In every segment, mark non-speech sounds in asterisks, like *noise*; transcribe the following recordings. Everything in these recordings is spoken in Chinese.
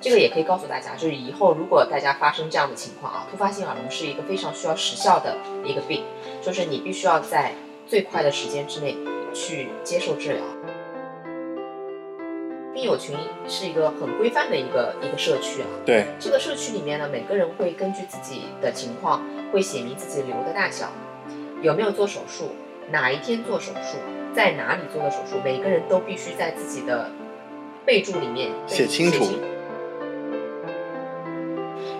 这个也可以告诉大家，就是以后如果大家发生这样的情况啊，突发性耳聋是一个非常需要时效的一个病，就是你必须要在最快的时间之内去接受治疗。病友群是一个很规范的一个一个社区啊，对，这个社区里面呢，每个人会根据自己的情况，会写明自己瘤的大小，有没有做手术，哪一天做手术，在哪里做的手术，每个人都必须在自己的备注里面写清楚。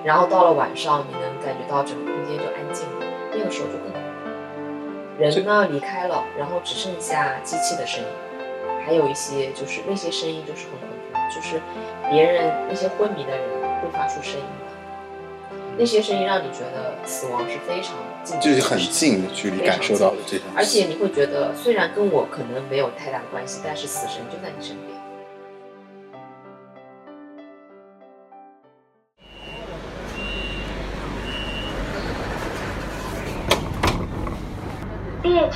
然后到了晚上，你能感觉到整个空间就安静了，那个时候就更好。人呢离开了，然后只剩下机器的声音，还有一些就是那些声音就是很恐怖，就是别人那些昏迷的人会发出声音的，那些声音让你觉得死亡是非常近，就是很近的距离感受到的这种，而且你会觉得虽然跟我可能没有太大的关系，但是死神就在你身边。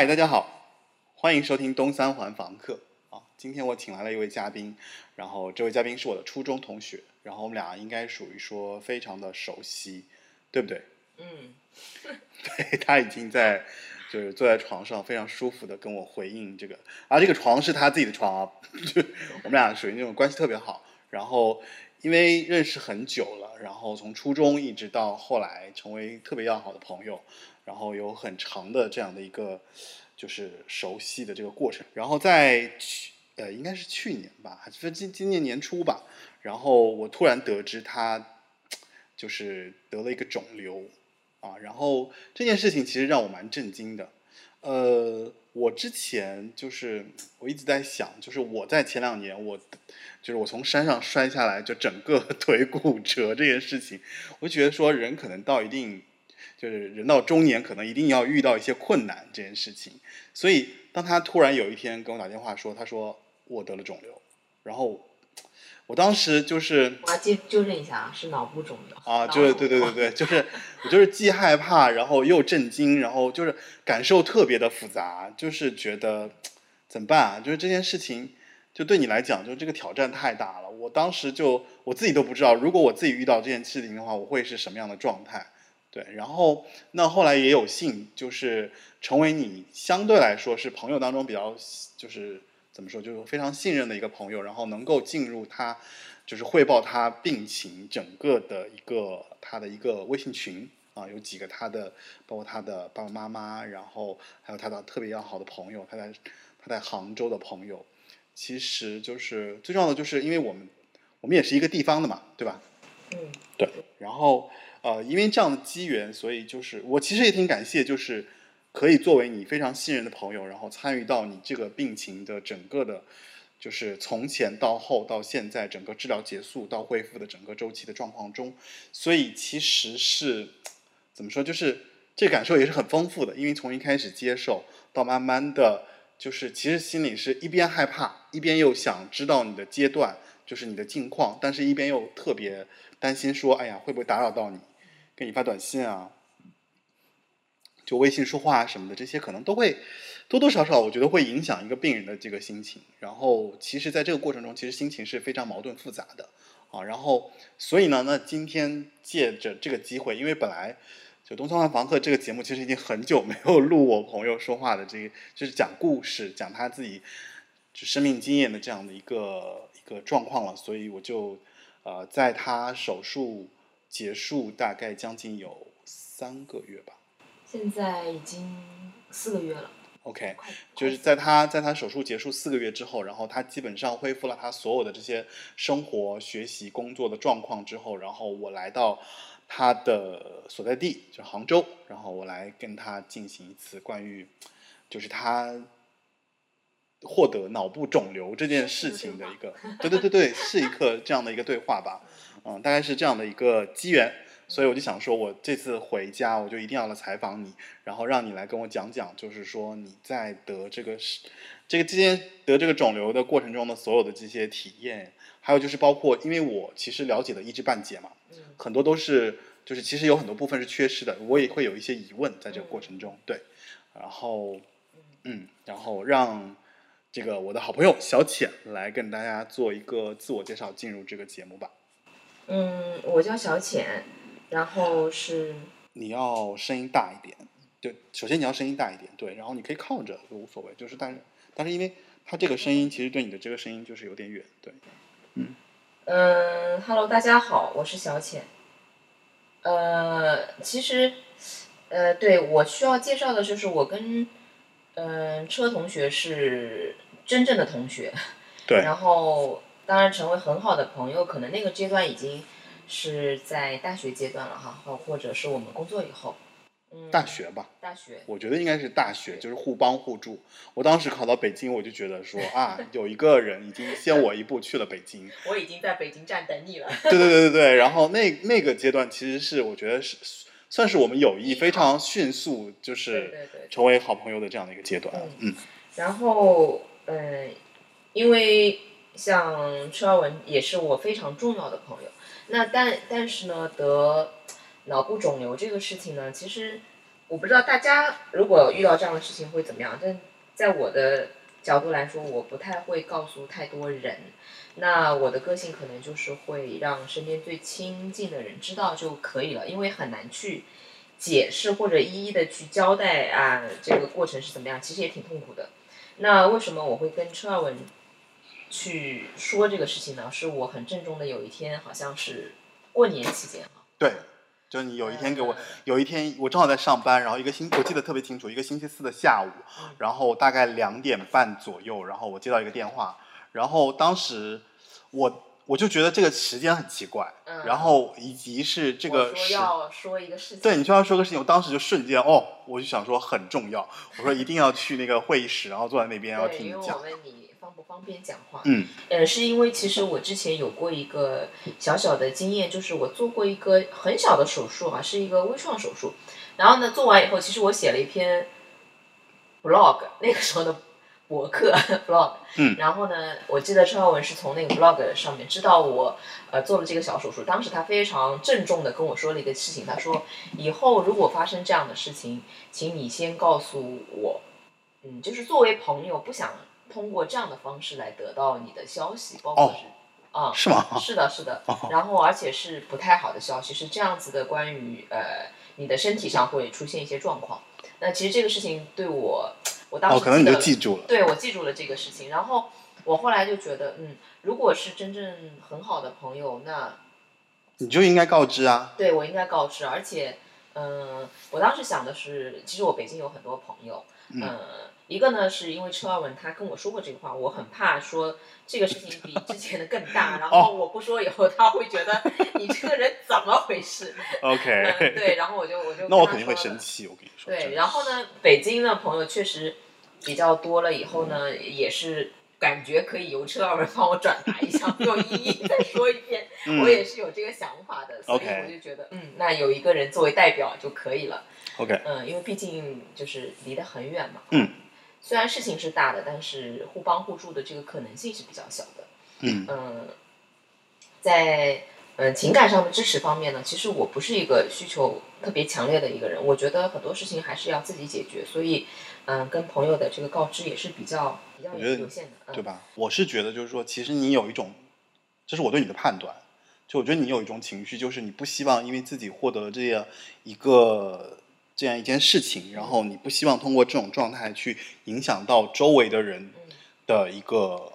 嗨，大家好，欢迎收听东三环房客啊。今天我请来了一位嘉宾，然后这位嘉宾是我的初中同学，然后我们俩应该属于说非常的熟悉，对不对？*laughs* 嗯，*laughs* 对他已经在就是坐在床上非常舒服的跟我回应这个，而这个床是他自己的床啊，*laughs* 就我们俩属于那种关系特别好，然后因为认识很久了，然后从初中一直到后来成为特别要好的朋友。然后有很长的这样的一个就是熟悉的这个过程，然后在去呃应该是去年吧，还是今今年年初吧，然后我突然得知他就是得了一个肿瘤啊，然后这件事情其实让我蛮震惊的。呃，我之前就是我一直在想，就是我在前两年我就是我从山上摔下来就整个 *laughs* 腿骨折这件事情，我就觉得说人可能到一定。就是人到中年，可能一定要遇到一些困难这件事情。所以，当他突然有一天跟我打电话说，他说我得了肿瘤，然后我当时就是，我要纠纠正一下啊，是脑部肿瘤啊，就是对对对对，就是我就是既害怕，然后又震惊，然后就是感受特别的复杂，就是觉得怎么办啊？就是这件事情，就对你来讲，就这个挑战太大了。我当时就我自己都不知道，如果我自己遇到这件事情的话，我会是什么样的状态。对，然后那后来也有幸，就是成为你相对来说是朋友当中比较，就是怎么说，就是非常信任的一个朋友，然后能够进入他，就是汇报他病情整个的一个他的一个微信群啊，有几个他的，包括他的爸爸妈妈，然后还有他的特别要好的朋友，他在他在杭州的朋友，其实就是最重要的，就是因为我们我们也是一个地方的嘛，对吧？嗯，对，然后。呃，因为这样的机缘，所以就是我其实也挺感谢，就是可以作为你非常信任的朋友，然后参与到你这个病情的整个的，就是从前到后到现在整个治疗结束到恢复的整个周期的状况中，所以其实是怎么说，就是这感受也是很丰富的，因为从一开始接受到慢慢的，就是其实心里是一边害怕，一边又想知道你的阶段，就是你的近况，但是一边又特别担心说，哎呀，会不会打扰到你？给你发短信啊，就微信说话什么的，这些可能都会多多少少，我觉得会影响一个病人的这个心情。然后，其实，在这个过程中，其实心情是非常矛盾复杂的啊。然后，所以呢，那今天借着这个机会，因为本来就《东三环房客》这个节目，其实已经很久没有录我朋友说话的这，就是讲故事、讲他自己就生命经验的这样的一个一个状况了。所以，我就呃，在他手术。结束大概将近有三个月吧，现在已经四个月了。OK，就是在他在他手术结束四个月之后，然后他基本上恢复了他所有的这些生活、学习、工作的状况之后，然后我来到他的所在地，就杭州，然后我来跟他进行一次关于就是他获得脑部肿瘤这件事情的一个，对对对对，是一个这样的一个对话吧，*laughs* 嗯，大概是这样的一个机缘。所以我就想说，我这次回家，我就一定要来采访你，然后让你来跟我讲讲，就是说你在得这个是这个之间得这个肿瘤的过程中的所有的这些体验，还有就是包括，因为我其实了解的一知半解嘛，嗯很多都是就是其实有很多部分是缺失的，我也会有一些疑问在这个过程中，对，然后嗯，然后让这个我的好朋友小浅来跟大家做一个自我介绍，进入这个节目吧。嗯，我叫小浅，然后是你要声音大一点，对，首先你要声音大一点，对，然后你可以靠着都无所谓，就是但是但是因为它这个声音其实对你的这个声音就是有点远，对，嗯，Hello，大家好，我是小浅。呃，其实，呃，对我需要介绍的就是我跟嗯、车同学是真正的同学，对，然后当然成为很好的朋友，可能那个阶段已经是在大学阶段了哈，或或者是我们工作以后。嗯，大学吧，大学，我觉得应该是大学，就是互帮互助。我当时考到北京，我就觉得说啊，有一个人已经先我一步去了北京，*laughs* 我已经在北京站等你了。对对对对对，然后那那个阶段其实是我觉得是算是我们友谊非常迅速，就是对对。成为好朋友的这样的一个阶段，嗯，然后，呃，因为像车尔文也是我非常重要的朋友，那但但是呢，得脑部肿瘤这个事情呢，其实我不知道大家如果遇到这样的事情会怎么样，但在我的角度来说，我不太会告诉太多人。那我的个性可能就是会让身边最亲近的人知道就可以了，因为很难去解释或者一一的去交代啊，这个过程是怎么样，其实也挺痛苦的。那为什么我会跟车尔文去说这个事情呢？是我很郑重的有一天，好像是过年期间哈，对，就你有一天给我呃，有一天我正好在上班，然后一个星我记得特别清楚，一个星期四的下午，嗯然后大概两点半左右，然后我接到一个电话，然后当时我我就觉得这个时间很奇怪，嗯然后以及是这个说。要说一个事情，对你就要说个事情，我当时就瞬间哦，我就想说很重要，我说一定要去那个会议室，然后坐在那边，然后，听你讲。因为我问你方不方便讲话，嗯呃，是因为其实我之前有过一个小小的经验，就是我做过一个很小的手术啊，是一个微创手术。然后呢，做完以后，其实我写了一篇 blog，那个时候的博客 *laughs* blog。嗯然后呢，我记得陈浩文是从那个 blog 上面知道我呃做了这个小手术，当时他非常郑重的跟我说了一个事情，他说以后如果发生这样的事情，请你先告诉我，嗯，就是作为朋友，不想通过这样的方式来得到你的消息，包括哦是。啊、是吗？*laughs* 是的，是的哦，然后而且是不太好的消息，是这样子的，关于呃你的身体上会出现一些状况。那其实这个事情对我，我当时哦，可能你就记住了。对我记住了这个事情，然后我后来就觉得，嗯，如果是真正很好的朋友，那你就应该告知啊。对我应该告知，而且，嗯、我当时想的是，其实我北京有很多朋友，嗯、一个呢是因为车二文他跟我说过这个话，我很怕说这个事情比之前的更大，然 *laughs* 后我不说以后他会觉得你这个人怎么回事？*laughs* 嗯，OK，对，然后我就我就那我肯定会生气，我跟你说。对，然后呢，北京的朋友确实比较多了，以后呢，也是感觉可以由车二文帮我转达一下，不用一一再说一遍。*laughs* 嗯我也是有这个想法的，所以我就觉得，嗯，那有一个人作为代表就可以了。OK，嗯，因为毕竟就是离得很远嘛。嗯。虽然事情是大的，但是互帮互助的这个可能性是比较小的。嗯嗯，在嗯情感上的支持方面呢，其实我不是一个需求特别强烈的一个人，我觉得很多事情还是要自己解决，所以嗯，跟朋友的这个告知也是比较比较有限的，嗯对吧？我是觉得就是说，其实你有一种，这是我对你的判断，就我觉得你有一种情绪，就是你不希望因为自己获得了这样一个这样一件事情，然后你不希望通过这种状态去影响到周围的人嗯的一个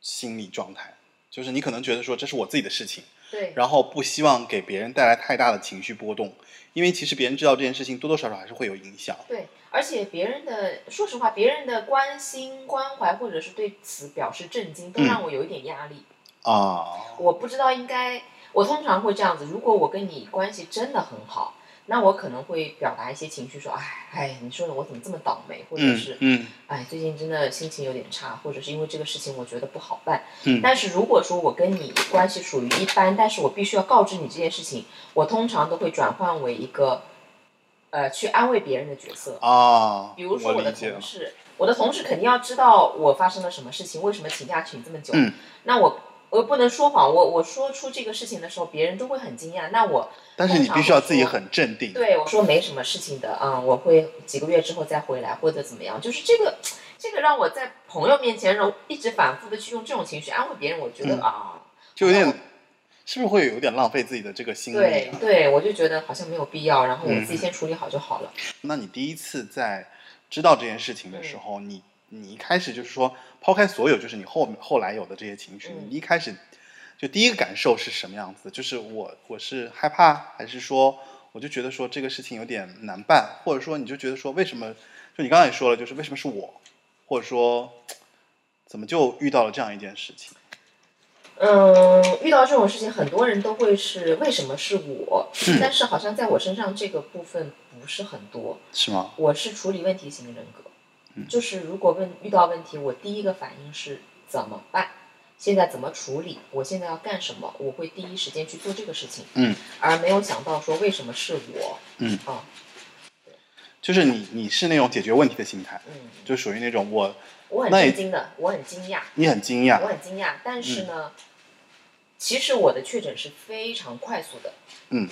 心理状态，就是你可能觉得说这是我自己的事情，对然后不希望给别人带来太大的情绪波动，因为其实别人知道这件事情多多少少还是会有影响。对，而且别人的，说实话，别人的关心、关怀，或者是对此表示震惊，都嗯让我有一点压力。啊，我不知道应该，我通常会这样子。如果我跟你关系真的很好，那我可能会表达一些情绪，说，哎哎，你说的我怎么这么倒霉，或者嗯是，嗯哎，最近真的心情有点差，或者是因为这个事情我觉得不好办。嗯但是如果说我跟你关系属于一般，但是我必须要告知你这件事情，我通常都会转换为一个，呃，去安慰别人的角色。啊，比如说我的。同事，我的同事肯定要知道我发生了什么事情，为什么请假请这么久。嗯那我我又不能说谎，我我说出这个事情的时候，别人都会很惊讶。那我但是你必须要自己很镇定。对我说没什么事情的，嗯，我会几个月之后再回来或者怎么样。就是这个这个让我在朋友面前，然后一直反复的去用这种情绪安慰别人，我觉得、嗯啊，就有点，是不是会有点浪费自己的这个心力、啊？对对，我就觉得好像没有必要，然后我嗯自己先处理好就好了。那你第一次在知道这件事情的时候，你你一开始就是说抛开所有，就是你后后来有的这些情绪，嗯你一开始就第一个感受是什么样子？就是我我是害怕，还是说我就觉得说这个事情有点难办，或者说你就觉得说为什么？就你刚才也说了，就是为什么是我，或者说怎么就遇到了这样一件事情？嗯，遇到这种事情，很多人都会是为什么是我？嗯但是好像在我身上这个部分不是很多。是吗？我是处理问题型人格，嗯就是如果问遇到问题，我第一个反应是怎么办？现在怎么处理？我现在要干什么？我会第一时间去做这个事情，嗯，而没有想到说为什么是我，嗯。啊，就是你你是那种解决问题的心态，嗯，就属于那种我我很那也震惊的，我很惊讶，你很惊讶。我，很惊讶，但是呢，其实我的确诊是非常快速的，嗯，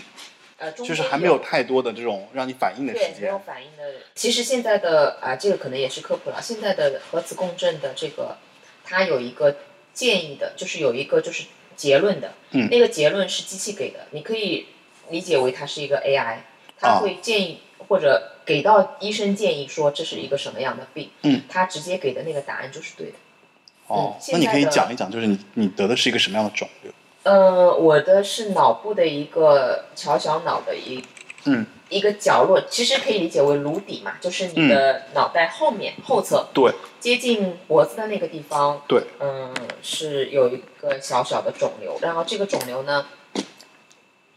呃，就是还没有太多的这种让你反应的时对，没有。反应的。其实现在的啊，这个可能也是科普了。现在的核磁共振的这个，它有一个建议的，就是有一个就是结论的。嗯那个结论是机器给的，你可以理解为它是一个 AI，它啊会建议、或者给到医生建议说这是一个什么样的病，嗯，它直接给的那个答案就是对的。哦嗯，那你可以讲一讲，就是你你得的是一个什么样的肿瘤？呃，我的是脑部的一个小小脑的一嗯，一个角落，其实可以理解为颅底嘛，就是你的脑袋后面、后侧对接近脖子的那个地方，对，嗯，是有一个小小的肿瘤。然后这个肿瘤呢，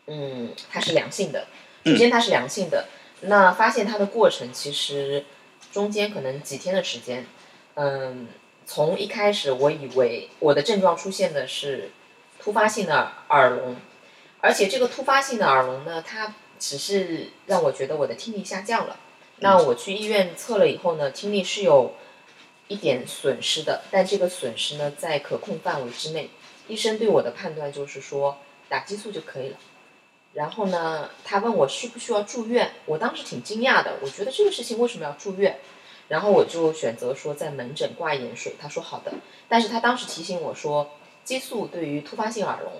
嗯，它是良性的。首先它是良性的，那发现它的过程其实中间可能几天的时间。嗯，从一开始我以为我的症状出现的是突发性的耳聋，而且这个突发性的耳聋呢，它只是让我觉得我的听力下降了。那我去医院测了以后呢，听力是有一点损失的，但这个损失呢在可控范围之内。医生对我的判断就是说打激素就可以了。然后呢，他问我需不需要住院，我当时挺惊讶的，我觉得这个事情为什么要住院？然后我就选择说在门诊挂盐水，他说好的，但是他当时提醒我说，激素对于突发性耳聋，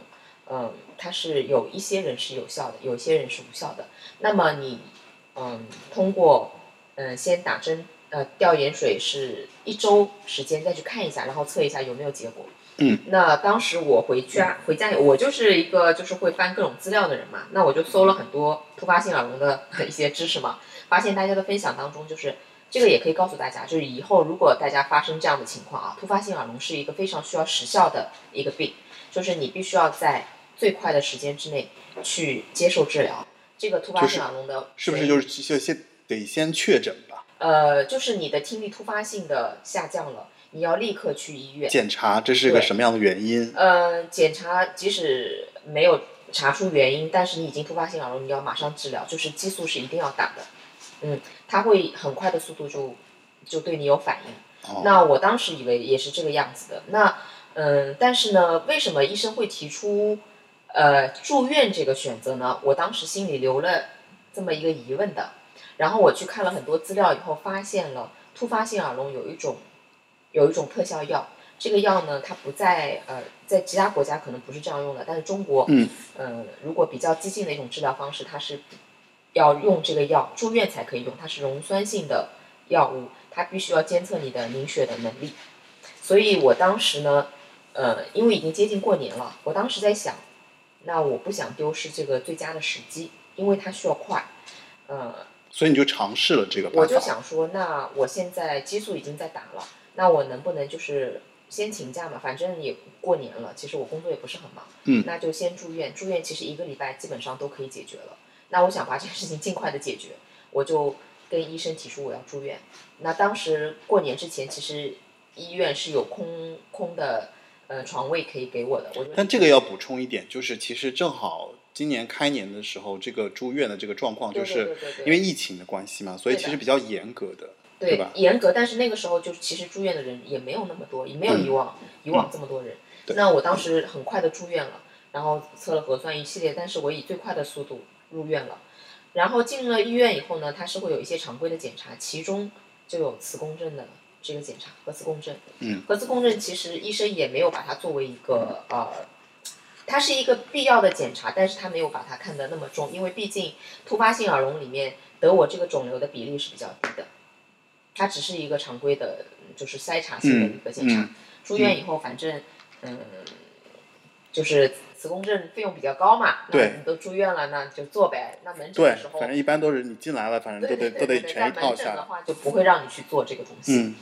嗯，它是有一些人是有效的，有一些人是无效的。那么你，嗯，通过，嗯，先打针，呃，吊盐水是一周时间再去看一下，然后测一下有没有结果。嗯，那当时我回家回家，我就是一个就是会翻各种资料的人嘛，那我就搜了很多突发性耳聋的 *laughs* 一些知识嘛，发现大家的分享当中就是。这个也可以告诉大家，就是以后如果大家发生这样的情况啊，突发性耳聋是一个非常需要时效的一个病，就是你必须要在最快的时间之内去接受治疗。这个突发性耳聋的是不是就是就先得先确诊吧？呃，就是你的听力突发性的下降了，你要立刻去医院检查这是个什么样的原因？呃，检查即使没有查出原因，但是你已经突发性耳聋，你要马上治疗，就是激素是一定要打的。嗯，它会很快的速度就就对你有反应。哦，那我当时以为也是这个样子的。那嗯，但是呢，为什么医生会提出呃住院这个选择呢？我当时心里留了这么一个疑问的。然后我去看了很多资料以后，发现了突发性耳聋有一种有一种特效药。这个药呢，它不在呃，在其他国家可能不是这样用的，但是中国，嗯，呃，如果比较激进的一种治疗方式，它是要用这个药，住院才可以用，它是溶酸性的药物，它必须要监测你的凝血的能力。所以我当时呢，呃，因为已经接近过年了，我当时在想，那我不想丢失这个最佳的时机，因为它需要快。呃，所以你就尝试了这个办法。我就想说，那我现在激素已经在打了，那我能不能就是先请假嘛？反正也过年了，其实我工作也不是很忙，嗯那就先住院。住院其实一个礼拜基本上都可以解决了。那我想把这个事情尽快的解决，我就跟医生提出我要住院。那当时过年之前，其实医院是有空空的呃床位可以给我的，我就但这个要补充一点，就是其实正好今年开年的时候，这个住院的这个状况，就是因为疫情的关系嘛，所以其实比较严格的，对吧？严格，但是那个时候就其实住院的人也没有那么多，也没有以往、以往这么多人。嗯那我当时很快的住院了，然后测了核酸一系列，但是我以最快的速度入院了。然后进了医院以后呢，它是会有一些常规的检查，其中就有磁共振的这个检查，核磁共振。嗯，核磁共振其实医生也没有把它作为一个呃。它是一个必要的检查，但是他没有把它看得那么重，因为毕竟突发性耳聋里面得我这个肿瘤的比例是比较低的，它只是一个常规的，就是筛查性的一个检查。嗯嗯住院以后，反正嗯，就是磁共振费用比较高嘛，那对你都住院了，那就做呗。那门诊的时，候，反正一般都是你进来了，反正都得都得全一套在门诊下来。的话就不会让你去做这个东西。嗯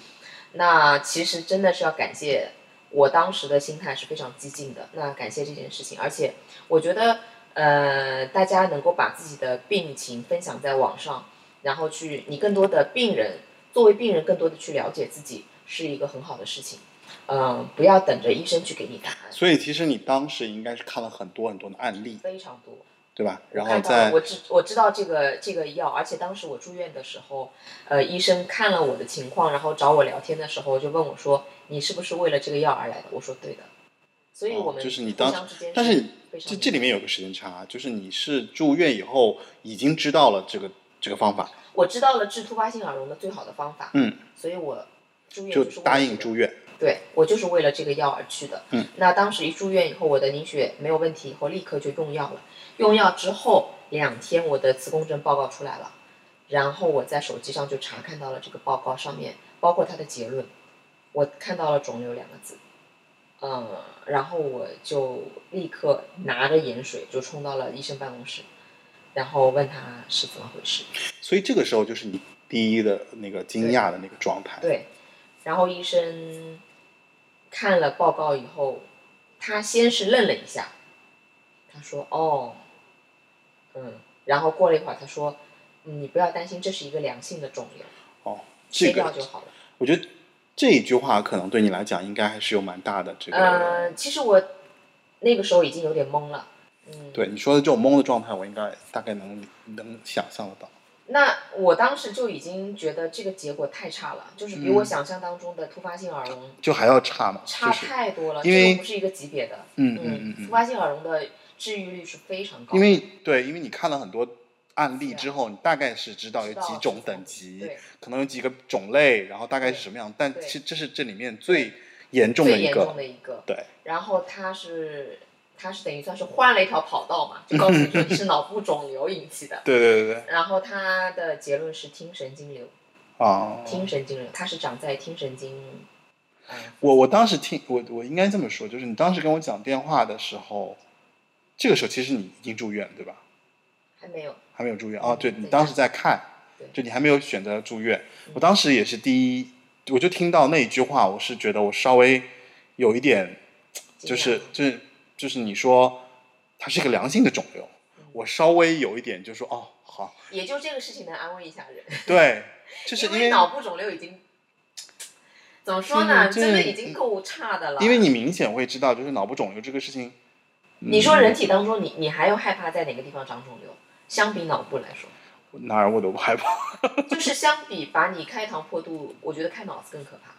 那其实真的是要感谢我当时的心态是非常激进的，那感谢这件事情，而且我觉得呃，大家能够把自己的病情分享在网上，然后去你更多的病人作为病人更多的去了解自己，是一个很好的事情。嗯、不要等着医生去给你答案，所以其实你当时应该是看了很多很多的案例，非常多。对吧？然后看到了再我知我知道这个这个药，而且当时我住院的时候，呃，医生看了我的情况，然后找我聊天的时候，就问我说：“你是不是为了这个药而来的？”我说：“对的。”所以我们哦就是你当时间但是这这里面有个时间差，就是你是住院以后已经知道了这个这个方法，我知道了治突发性耳聋的最好的方法，嗯，所以我住院就答应住院。对我就是为了这个药而去的。嗯，那当时一住院以后，我的凝血没有问题，以后立刻就用药了。用药之后两天，我的磁共振报告出来了，然后我在手机上就查看到了这个报告上面，包括它的结论，我看到了肿瘤两个字。嗯，然后我就立刻拿着盐水就冲到了医生办公室，然后问他是怎么回事。所以这个时候就是你第一的那个惊讶的那个状态。对，然后医生看了报告以后，他先是愣了一下，他说：“哦，嗯。”然后过了一会儿，他说：“嗯，你不要担心，这是一个良性的肿瘤，哦，这切掉个就好了。我觉得这一句话可能对你来讲应该还是有蛮大的这个。呃，其实我那个时候已经有点懵了，嗯，对你说的这种懵的状态，我应该大概能能想象得到。那我当时就已经觉得这个结果太差了，就是比我嗯想象当中的突发性耳聋就还要差嘛，差太多了，因为不是一个级别的。嗯嗯嗯嗯突发性耳聋的治愈率是非常高的，因为对，因为你看了很多案例之后，你大概是知道有几种等级，可能有几个种类，然后大概是什么样，但其实这是这里面最严重的一最严重个。的一个。对，然后它是他是等于算是换了一条跑道嘛，就告诉你说你是脑部肿瘤引起的。*laughs* 对对对对然后他的结论是听神经瘤，啊！听神经瘤，它是长在听神经。嗯，我我当时听我我应该这么说，就是你当时跟我讲电话的时候，这个时候其实你已经住院对吧？还没有。还没有住院哦，对你当时在看对，就你还没有选择住院。我当时也是第一，我就听到那一句话，我是觉得我稍微有一点，就是就是就是你说它是一个良性的肿瘤，我稍微有一点就说哦好，也就这个事情能安慰一下人，对，就是因因为脑部肿瘤已经怎么说呢，真的已经够差的了。因为你明显会知道，就是脑部肿瘤这个事情，你说人嗯体当中，你你还要害怕在哪个地方长肿瘤？相比脑部来说，哪儿我都不害怕，就是相比把你开膛破肚，我觉得开脑子更可怕，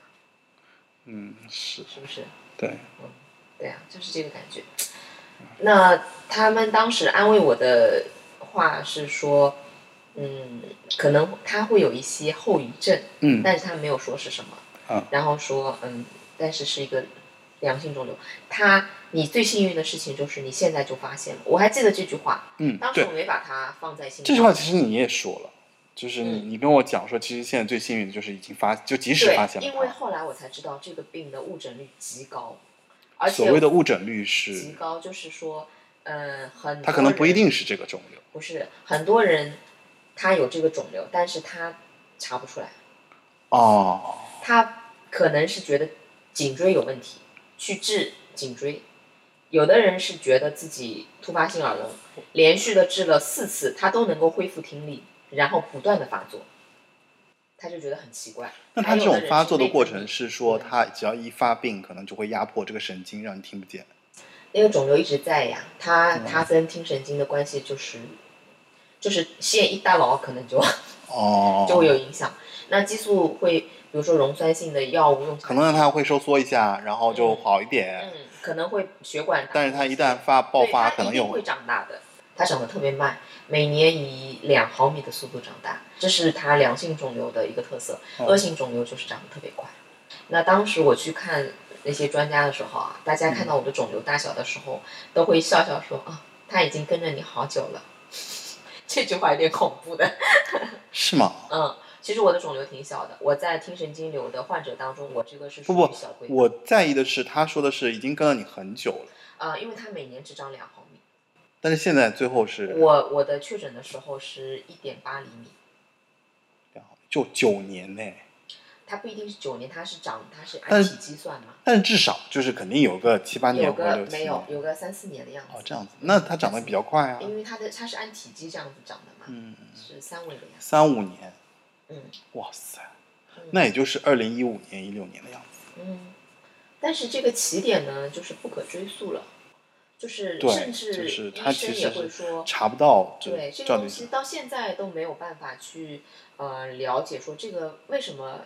嗯是是不是？对，对啊，就是这个感觉。那他们当时安慰我的话是说，嗯，可能他会有一些后遗症，嗯但是他没有说是什么。啊然后说，嗯，但是是一个良性肿瘤。他，你最幸运的事情就是你现在就发现了。我还记得这句话，嗯当时我，没把它放在心上。这句话其实你也说了。就是你，嗯你跟我讲说，其实现在最幸运的就是已经发，就及时发现，了因为。后来我才知道这个病的误诊率极高，而且所谓的误诊率是极，高，就是说，嗯，很他可能不一定是这个肿瘤。不是很多人，他有这个肿瘤，但是他查不出来，哦，他可能是觉得颈椎有问题，去治颈椎。有的人是觉得自己突发性耳聋，连续的治了四次，他都能够恢复听力，然后不断的发作，他就觉得很奇怪。那他这种发作的过程是说，嗯他只要一发病，可能就会压迫这个神经，让你听不见。那个肿瘤一直在呀，它嗯它跟听神经的关系就是，就是线一大牢，可能就哦，就会有影响。那激素会，比如说溶酸性的药物用可能让它会收缩一下，然后就好一点。嗯，可能会血管，但是它一旦发爆发，可能又会长大的。它长得特别慢，每年以两毫米的速度长大，这是它良性肿瘤的一个特色。哦恶性肿瘤就是长得特别快。那当时我去看那些专家的时候啊，大家看到我的肿瘤大小的时候，都会笑笑说啊，他已经跟着你好久了。*laughs* 这句话有点恐怖的。是吗？嗯，其实我的肿瘤挺小的，我在听神经瘤的患者当中，我这个是属不不于小规，我在意的是，他说的是已经跟了你很久了，啊、因为它每年只长两毫米。但是现在最后是我我的确诊的时候是一点八厘米，就九年呢。它不一定是九年，它是长，它是按体积算嘛，但是至少就是肯定有个七八年有个没有。有个三四年的样子。哦，这样子，那它长得比较快啊，因为它的它是按体积这样子长的嘛，嗯，是三维的呀。三五年，嗯哇塞嗯，那也就是二零一五年、一六年的样子。嗯，但是这个起点呢，就是不可追溯了，就是甚至就是它医生也其实是会说，查不到对这个东西到现在都没有办法去呃了解说这个为什么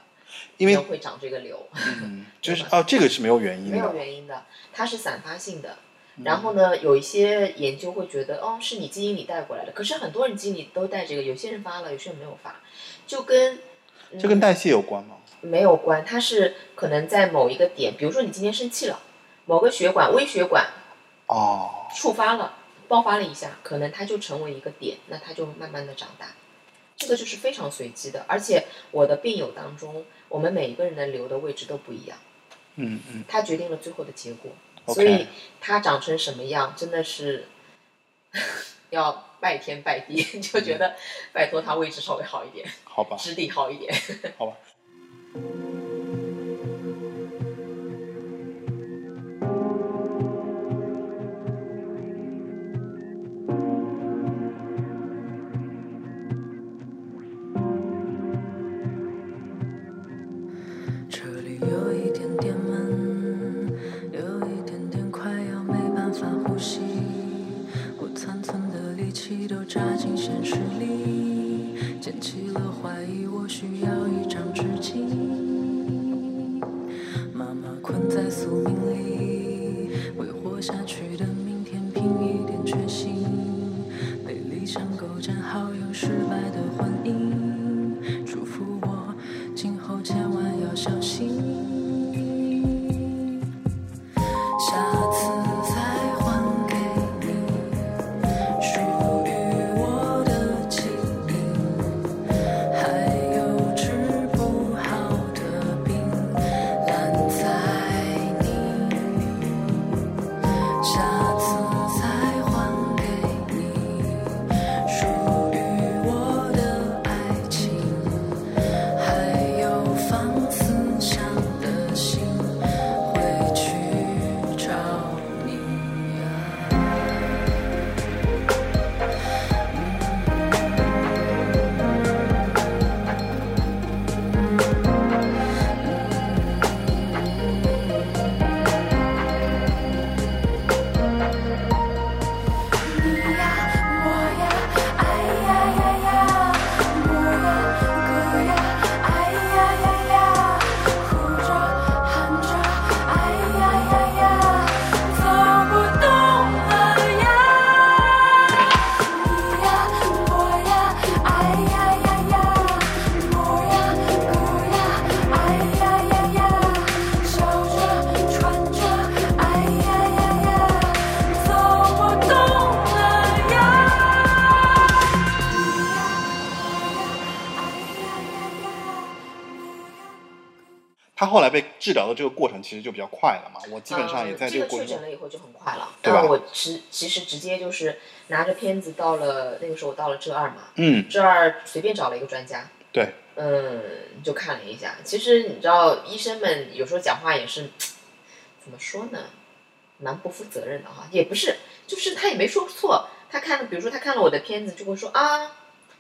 因为会长这个瘤，*laughs* 嗯，就是哦，这个是没有原因的没有，原因的，它是散发性的。嗯然后呢，有一些研究会觉得，哦，是你基因里带过来的。可是很多人基因里都带这个，有些人发了，有些人没有发，就跟这跟代谢有关吗？没有关，它是可能在某一个点，比如说你今天生气了，某个血管微血管哦，触发了，爆发了一下，可能它就成为一个点，那它就慢慢的长大。这个就是非常随机的，而且我的病友当中，我们每一个人的瘤的位置都不一样，嗯嗯，它决定了最后的结果。所以它长成什么样，真的是 *laughs* 要拜天拜地，就觉得拜托它位置稍微好一点，好吧，质地好一点。好吧。需要后来被治疗的这个过程其实就比较快了嘛，我基本上也在嗯、这个过程中确诊，了以后就很快了。对吧我其其实直接就是拿着片子到了那个时候我到了浙二嘛，嗯，浙二随便找了一个专家，对，嗯，就看了一下。其实你知道，医生们有时候讲话也是怎么说呢，蛮不负责任的哈。也不是，就是他也没说错。他看了，比如说他看了我的片子，就会说啊，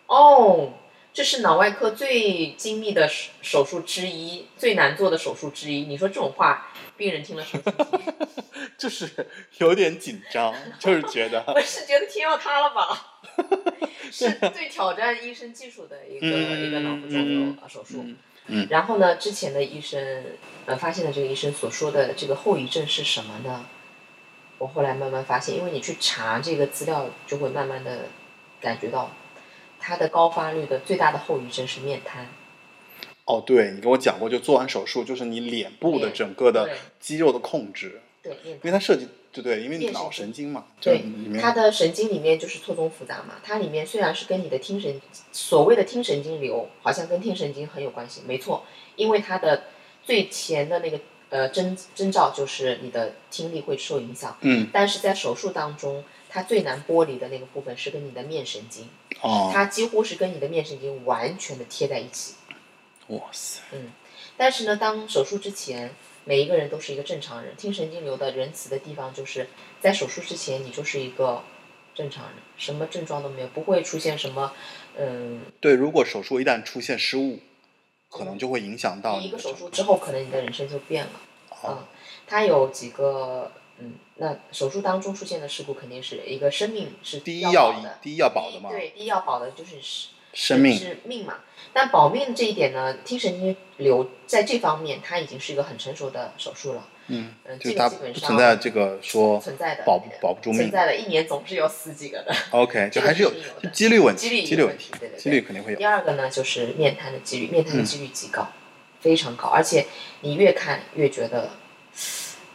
哦，这是脑外科最精密的手手术之一，最难做的手术之一。你说这种话，病人听了什么心情？*laughs* 就是有点紧张，就是觉得 *laughs* 我是觉得天要塌了吧？*laughs* 是最挑战医生技术的一个、嗯一个脑部肿瘤呃手术。嗯嗯然后呢，之前的医生呃发现的这个医生所说的这个后遗症是什么呢？我后来慢慢发现，因为你去查这个资料，就会慢慢的感觉到，它的高发率的最大的后遗症是面瘫。哦，对你跟我讲过，就做完手术，就是你脸部的整个的肌肉的控制，对，面因为它涉及对对，因为你脑神经嘛，对它的神经里面就是错综复杂嘛，它里面虽然是跟你的听神，所谓的听神经瘤，好像跟听神经很有关系，没错，因为它的最前的那个呃征征兆就是你的听力会受影响，嗯但是在手术当中，它最难剥离的那个部分是跟你的面神经，哦，它几乎是跟你的面神经完全的贴在一起。哇塞，嗯但是呢，当手术之前，每一个人都是一个正常人。听神经瘤的仁慈的地方就是在手术之前，你就是一个正常人，什么症状都没有，不会出现什么，嗯，对，如果手术一旦出现失误，可能就会影响到第一个手术之后，可能你的人生就变了。哦嗯，它有几个，嗯，那手术当中出现的事故，肯定是一个生命是第一要第一要保的嘛，对，第一要保的就是是生命是命嘛。但保命这一点呢，听神经瘤在这方面，它已经是一个很成熟的手术了。嗯，嗯，就是它这个基本上不存在这个说存在的保不保不住命存在的，一年总是有死几个的。，OK，就这还是有几率问题，几率问题对对对几率肯定会有第。二个呢，就是面瘫的几率，面瘫的嗯几率极高，非常高，而且你越看越觉得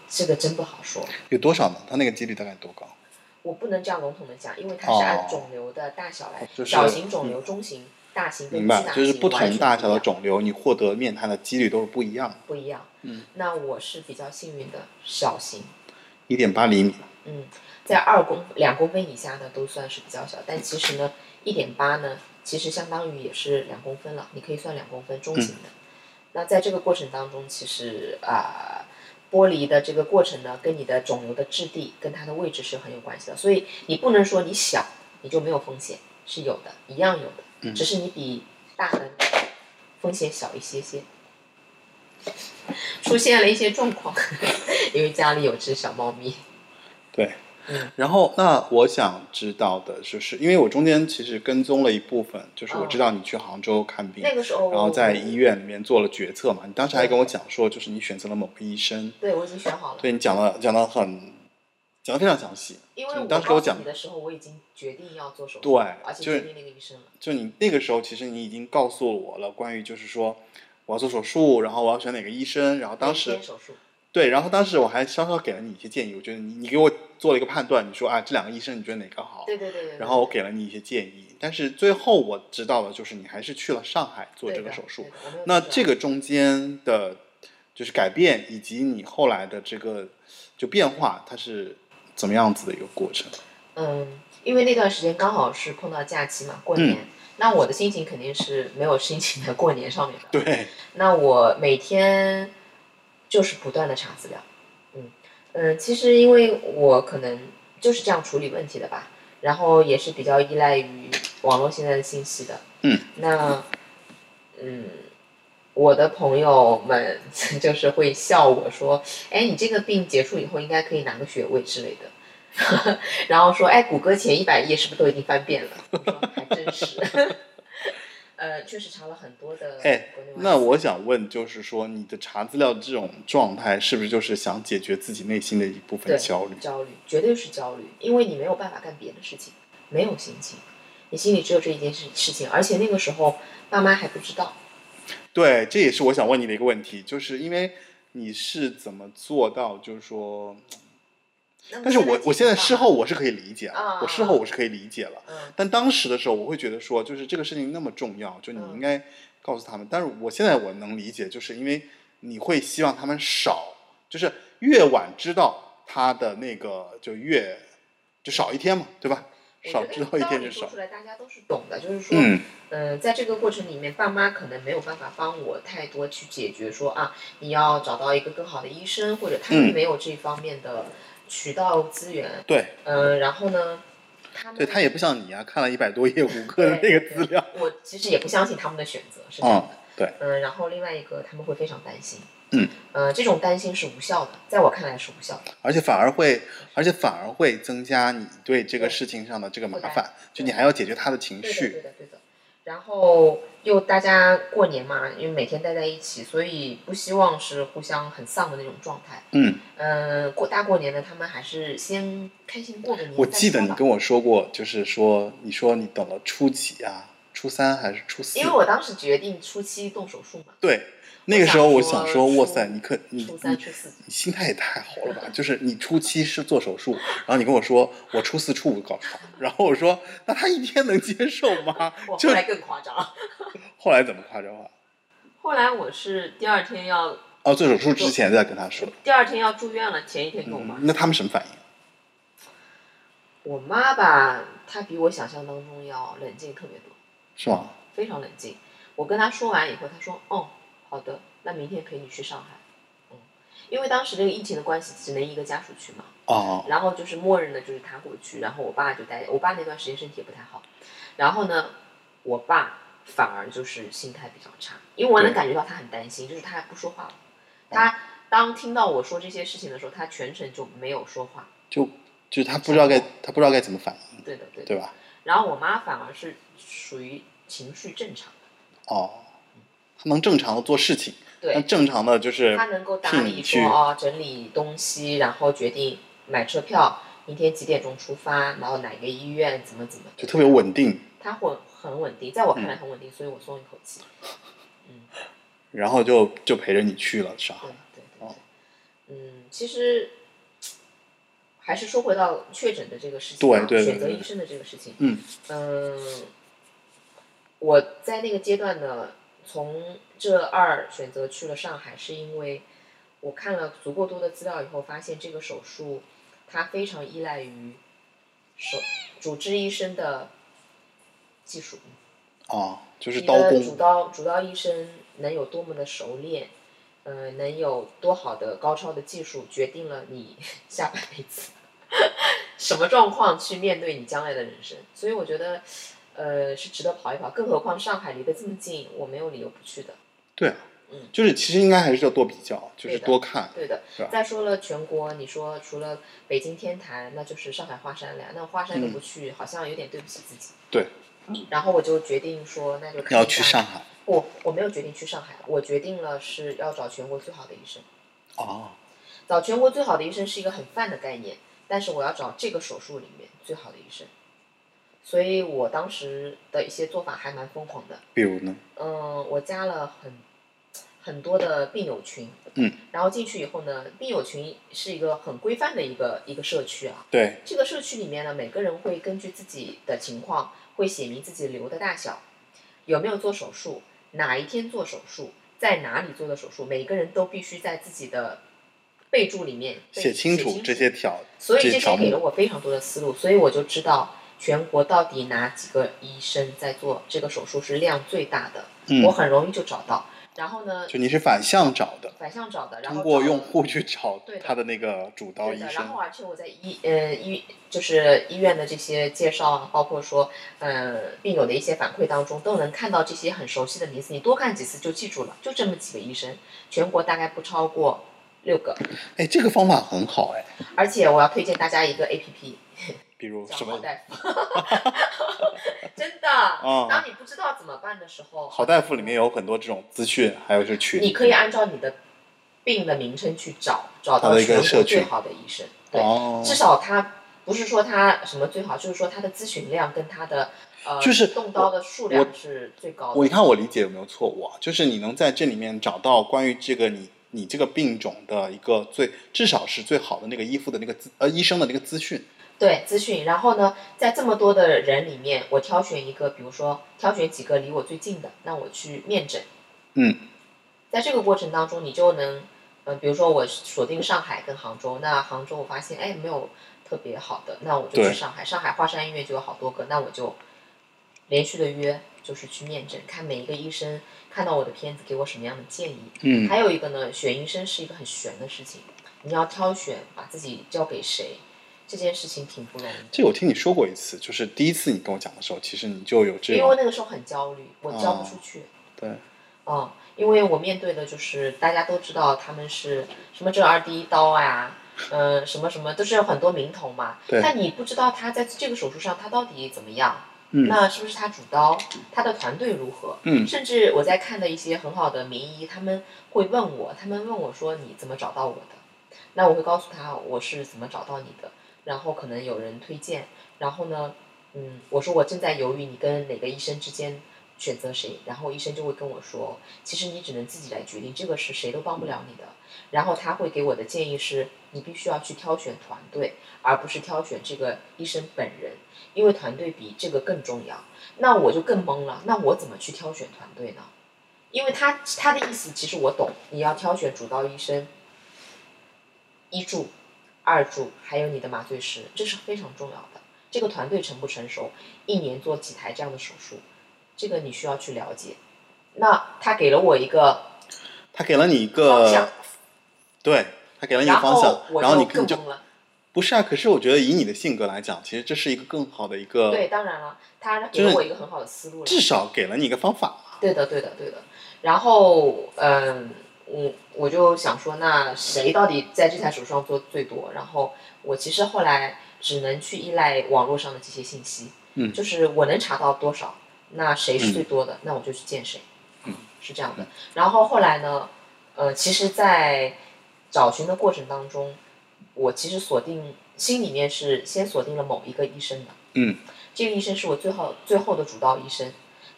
这个真不好说。有多少呢？它那个几率大概多高？我不能这样笼统的讲，因为它是哦按肿瘤的大小来，就是小型肿瘤、中型、大型跟巨大型就是不同大小的肿瘤，你获得面瘫的几率都是不一样的。不一样。嗯，那我是比较幸运的，小型，一点八厘米，嗯，在二公两公分以下呢都算是比较小，但其实呢，一点八呢，其实相当于也是两公分了，你可以算两公分中型的。那在这个过程当中，其实啊、剥离的这个过程呢，跟你的肿瘤的质地跟它的位置是很有关系的，所以你不能说你小你就没有风险，是有的，一样有的，嗯只是你比大的风险小一些些。*laughs* 出现了一些状况，*laughs* 因为家里有只小猫咪。对。嗯然后，那我想知道的就是，因为我中间其实跟踪了一部分，就是我知道你去杭州看病，那个时候，然后在医院里面做了决策嘛。你当时还跟我讲说，就是你选择了某个医生，对我已经选好了，对你讲了讲的很，讲的非常详细。因为我当时给我讲你的时候，我已经决定要做手术，对而且就定那个医生了。就你那个时候，其实你已经告诉我了关于就是说我要做手术，然后我要选哪个医生，然后当时对，然后当时我还稍稍给了你一些建议，我觉得你你给我做了一个判断，你说啊这两个医生你觉得哪个好？对对对对。然后我给了你一些建议，但是最后我知道的就是你还是去了上海做这个手术。。那这个个中间的，就是改变以及你后来的这个就变化，它是怎么样子的一个过程？嗯，因为那段时间刚好是碰到假期嘛，过嗯年，那我的心情肯定是没有心情在过年上面的。*laughs* 对，那我每天就是不断的查资料，嗯嗯，其实因为我可能就是这样处理问题的吧，然后也是比较依赖于网络现在的信息的，嗯，那嗯，我的朋友们 *laughs* 就是会笑我说，哎，你这个病结束以后应该可以拿个学位之类的，然后说，哎，谷歌前一百页是不是都已经翻遍了？我说还真是。*laughs* 呃，确实查了很多的哎那我想问，就是说你的查资料的这种状态，是不是就是想解决自己内心的一部分焦虑？焦虑绝对是焦虑，因为你没有办法干别的事情，没有心情，你心里只有这一件事事情，而且那个时候爸妈还不知道，对，这也是我想问你的一个问题，就是因为你是怎么做到，就是说，但是我我现在事后我是可以理解啊了，我事后我是可以理解了，嗯但当时的时候我会觉得说，就是这个事情那么重要，就你嗯应该告诉他们。但是我现在我能理解，就是因为你会希望他们少，就是越晚知道他的那个就越就少一天嘛，对吧？少知道一天就少出。来大家都是懂的，就是说，嗯，呃，在这个过程里面，爸妈可能没有办法帮我太多去解决说啊，你要找到一个更好的医生，或者他们嗯没有这方面的渠道资源。对，嗯、然后呢，他们对他也不像你啊，看了一百多页谷歌的那个资料。我其实也不相信他们的选择是这样的。对，嗯、然后另外一个他们会非常担心。嗯，呃，这种担心是无效的，在我看来是无效的。而且反而会，而且反而会增加你对这个事情上的这个麻烦，就你还要解决他的情对的，对绪。的，对的。然后又大家过年嘛，因为每天待在一起，所以不希望是互相很丧的那种状态。嗯，嗯、过大过年的，他们还是先开心过个年。我记得你跟我说过，就是说你说你等了初几啊？初三还是初四因为？我当时决定初七动手术嘛，对，那个时候我我想说，哇塞，你可你初你心态也太好了吧！就是你初七是做手术，然后你跟我说我初四初五告诉他，然后我说那他一天能接受吗就后来更夸张，后来怎么夸张啊？后来我是第二天要哦，做手术之前再跟他说。第二天要住院了，前一天跟我妈嗯，那他们什么反应？我妈吧，她比我想象当中要冷静特别多，是吗？非常冷静。我跟她说完以后，她说：“哦，好的，那明天陪你去上海。”嗯，因为当时这个疫情的关系，只能一个家属去嘛，哦，然后就是默认的就是他过去，然后我爸就待，我爸那段时间身体也不太好，然后呢，我爸反而就是心态比较差，因为我能感觉到他很担心，就是他还不说话了，他当听到我说这些事情的时候，他全程就没有说话，就就是他不知道该他不知道该怎么反应，对的对的，对吧？然后我妈反而是属于情绪正常的，哦，他能正常的做事情，那对，正常的就是他能够打理替你去说哦，整理东西，然后决定买车票，明天几点钟出发，然后哪个医院怎么怎么，就特别稳定，他稳很稳定，在我看嗯。来很稳定，所以我松一口气。嗯，然后就就陪着你去了是吧？对。对对哦，嗯，其实还是说回到确诊的这个事情啊，对对对对选择医生的这个事情，嗯。嗯，我在那个阶段呢，从这二选择去了上海，是因为我看了足够多的资料以后，发现这个手术它非常依赖于手主治医生的技术。哦，就是你刀的主，刀主刀医生能有多么的熟练，呃，能有多好的高超的技术，决定了你 *laughs* 下半辈子 *laughs* 什么状况去面对你将来的人生。所以我觉得，呃，是值得跑一跑。更何况上海离得这么近，我没有理由不去的。对啊嗯，就是其实应该还是要多比较，就是多看，对的。再说了，全国你说除了北京天坛，那就是上海华山了呀。那华山都嗯不去，好像有点对不起自己。对，然后我就决定说，那就看要去上海。我，我没有决定去上海，我决定了是要找全国最好的医生。哦，找全国最好的医生是一个很泛的概念，但是我要找这个手术里面最好的医生。所以我当时的一些做法还蛮疯狂的。比如呢？嗯，我加了很很多的病友群。嗯。然后进去以后呢，病友群是一个很规范的一个一个社区啊。对，这个社区里面呢，每个人会根据自己的情况，会写明自己瘤的大小，有没有做手术，哪一天做手术，在哪里做的手术，每个人都必须在自己的备注里面写清楚楚这些条，所以这。些给了我非常多的思路，所以我就知道全国到底哪几个医生在做这个手术是量最大的，嗯我，很容易就找到。然后呢，就你是反向找的，反向找的，然后通过用户去找对他的那个主刀医对的，然生后。而且我在医呃医就是医院的这些介绍啊，包括说呃病友的一些反馈当中，都能看到这些很熟悉的名字，你多看几次就记住了，就这么几个医生，全国大概不超过六个。哎，这个方法很好哎，而且我要推荐大家一个 A P P，*laughs* 比如什么？好大夫，*laughs* 真的。哦当你不知道怎么办的时候，好大夫里面有很多这种资讯，还有就是群。你可以按照你的病的名称去找，找到最好的医生。对，哦，至少他不是说他什么最好，就是说他的咨询量跟他的呃，就是动刀的数量是最高的。我你看我理解有没有错误啊？就是你能在这里面找到关于这个你你这个病种的一个最至少是最好的那个医护的那个资呃医生的那个资讯。对资讯，然后呢，在这么多的人里面，我挑选一个，比如说挑选几个离我最近的，那我去面诊。嗯，在这个过程当中，你就能，嗯、比如说我锁定上海跟杭州，那杭州我发现哎没有特别好的，那我就去上海，上海华山医院就有好多个，那我就连续的约，就是去面诊，看每一个医生看到我的片子给我什么样的建议。嗯还有一个呢，选医生是一个很悬的事情，你要挑选把自己交给谁，这件事情挺不容易的。这我听你说过一次，就是第一次你跟我讲的时候，其实你就有这因为那个时候很焦虑，我交不出去。对，嗯，因为我面对的就是大家都知道他们是什么正二第一刀啊，嗯、什么什么都是有很多名头嘛。对但你不知道他在这个手术上他到底怎么样，嗯那是不是他主刀，他的团队如何？嗯甚至我在看的一些很好的名医，他们会问我，他们问我说你怎么找到我的？那我会告诉他我是怎么找到你的，然后可能有人推荐，然后呢，嗯，我说我正在犹豫你跟哪个医生之间选择谁，然后医生就会跟我说，其实你只能自己来决定，这个是谁都帮不了你的。然后他会给我的建议是，你必须要去挑选团队，而不是挑选这个医生本人，因为团队比这个更重要。那我就更懵了，那我怎么去挑选团队呢？因为他他的意思其实我懂，你要挑选主刀医生、医助、二助，还有你的麻醉师，这是非常重要的。这个团队成不成熟，一年做几台这样的手术，这个你需要去了解。那他给了我一个他给了你一方向个，对他给了你一个方向后，然后你更了。不是啊。可是我觉得以你的性格来讲，其实这是一个更好的一个，对，当然了，他给了我一个很好的思路。至少给了你一个方法。对的，对的，对的。然后，嗯，我我就想说，那谁到底在这台手术上做最多？然后我其实后来只能去依赖网络上的这些信息，嗯就是我能查到多少，那谁是最多的，那我就去见谁，嗯，是这样的。然后后来呢，呃，其实，在找寻的过程当中，我其实锁定心里面是先锁定了某一个医生的，嗯，这个医生是我最后最后的主刀医生。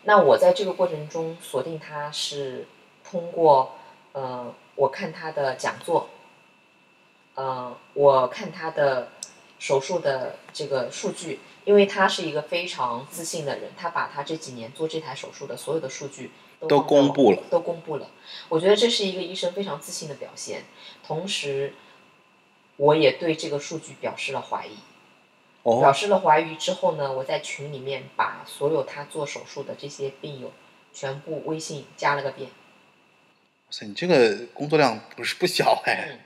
那我在这个过程中锁定他是通过，呃，我看他的讲座，呃，我看他的手术的这个数据，因为他是一个非常自信的人，他把他这几年做这台手术的所有的数据都公布了都公布了。我觉得这是一个医生非常自信的表现，同时，我也对这个数据表示了怀疑。表哦，示了怀疑之后呢，我在群里面把所有他做手术的这些病友全部微信加了个遍。你这个工作量不是不小哎，嗯，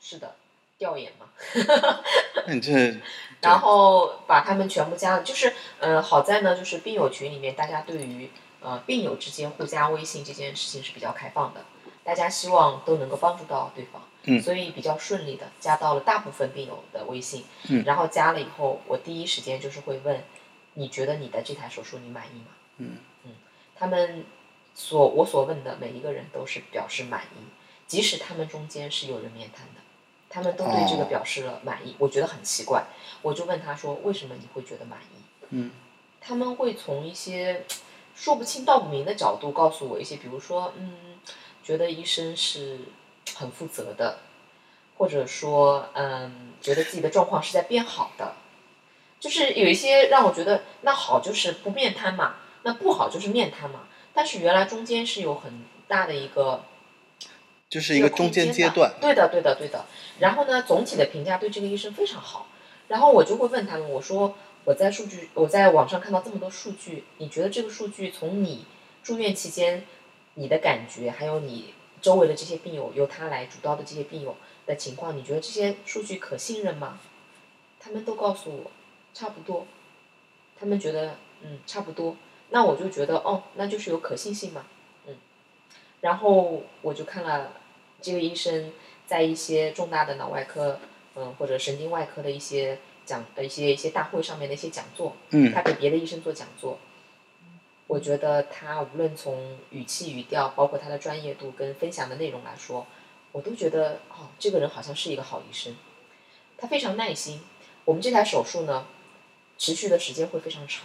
是的，调研嘛。*laughs* 那你这然后把他们全部加了，就是呃，好在呢，就是病友群里面大家对于呃病友之间互加微信这件事情是比较开放的，大家希望都能够帮助到对方，嗯所以比较顺利的加到了大部分病友的微信，嗯然后加了以后，我第一时间就是会问，你觉得你的这台手术你满意吗？嗯嗯他们所我所问的每一个人都是表示满意，即使他们中间是有人面瘫的，他们都对这个哦表示了满意。我觉得很奇怪，我就问他说：“为什么你会觉得满意嗯？”他们会从一些说不清道不明的角度告诉我一些，比如说，嗯，觉得医生是很负责的，或者说，嗯，觉得自己的状况是在变好的。就是有一些让我觉得，那好就是不面瘫嘛，那不好就是面瘫嘛。但是原来中间是有很大的一个就是一个中间阶段，对的，对的，对的。然后呢，总体的评价对这个医生非常好。然后我就会问他们，我说我在数据，我在网上看到这么多数据，你觉得这个数据从你住院期间你的感觉，还有你周围的这些病友由他来主刀的这些病友的情况，你觉得这些数据可信任吗？他们都告诉我差不多，他们觉得嗯差不多，那我就觉得哦，那就是有可信性嘛，嗯。然后我就看了这个医生在一些重大的脑外科，嗯，或者神经外科的一些讲的一些一些大会上面的一些讲座，嗯他给别的医生做讲座，我觉得他无论从语气语调，包括他的专业度跟分享的内容来说，我都觉得哦，这个人好像是一个好医生，他非常耐心。我们这台手术呢，持续的时间会非常长，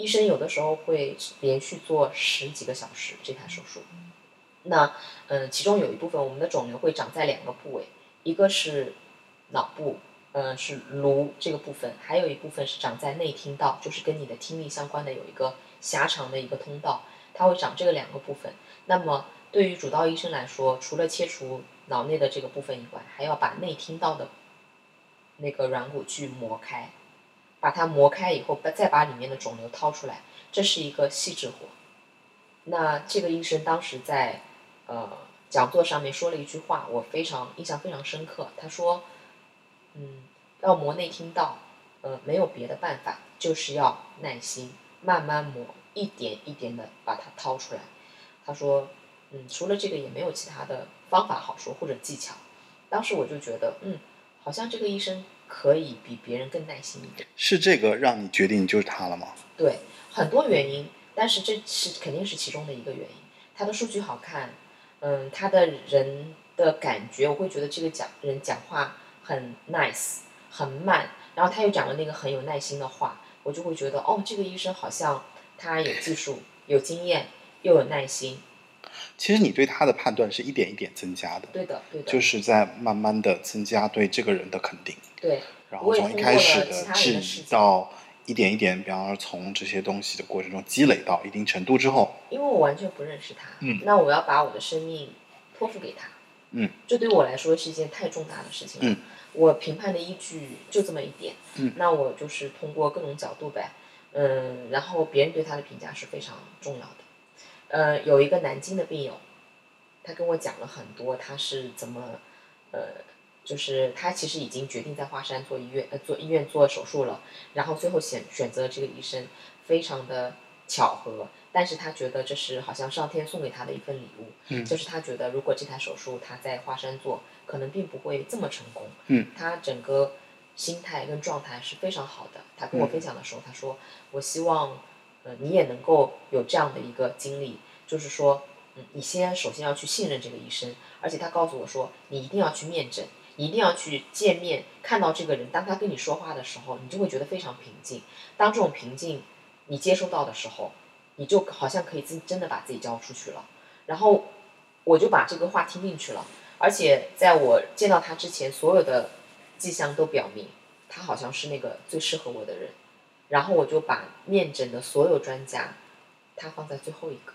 医生有的时候会连续做十几个小时这台手术。那嗯，其中有一部分我们的肿瘤会长在两个部位，一个是脑部，嗯，是颅这个部分，还有一部分是长在内听道，就是跟你的听力相关的有一个狭长的一个通道，它会长这个两个部分。那么对于主刀医生来说，除了切除脑内的这个部分以外，还要把内听道的那个软骨去磨开，把它磨开以后，再把里面的肿瘤掏出来，这是一个细致活。那这个医生当时在呃讲座上面说了一句话，我非常印象非常深刻。他说：“嗯，要磨内听道，呃，没有别的办法，就是要耐心，慢慢磨，一点一点的把它掏出来。”他说：“嗯，除了这个也没有其他的方法好说或者技巧。”当时我就觉得，嗯，好像这个医生可以比别人更耐心一点。是这个让你决定就是他了吗？对，很多原因，但是这是肯定是其中的一个原因。他的数据好看，嗯，他的人的感觉，我会觉得这个讲人讲话很 nice，很慢，然后他又讲了那个很有耐心的话，我就会觉得，哦，这个医生好像他有技术、有经验，又有耐心。其实你对他的判断是一点一点增加的，对的，对的，就是在慢慢的增加对这个人的肯定，对，然后从一开始的质疑到一点一点，比方说从这些东西的过程中积累到一定程度之后，因为我完全不认识他，嗯那我要把我的生命托付给他，嗯，这对我来说是一件太重大的事情了，嗯。我评判的依据就这么一点，嗯那我就是通过各种角度呗，嗯，然后别人对他的评价是非常重要的，呃，有一个南京的病友，他跟我讲了很多他是怎么，呃，就是他其实已经决定在华山做医院呃做医院做手术了，然后最后选选择这个医生，非常的巧合，但是他觉得这是好像上天送给他的一份礼物，嗯就是他觉得如果这台手术他在华山做，可能并不会这么成功，嗯，他整个心态跟状态是非常好的。他跟我分享的时候，他说：“我希望，呃，你也能够有这样的一个经历，就是说，嗯，你先首先要去信任这个医生，而且他告诉我说，你一定要去面诊，一定要去见面，看到这个人，当他跟你说话的时候，你就会觉得非常平静。当这种平静你接收到的时候，你就好像可以自真的把自己交出去了。然后我就把这个话听进去了，而且在我见到他之前，所有的迹象都表明他好像是那个最适合我的人。然后我就把面诊的所有专家，他放在最后一个。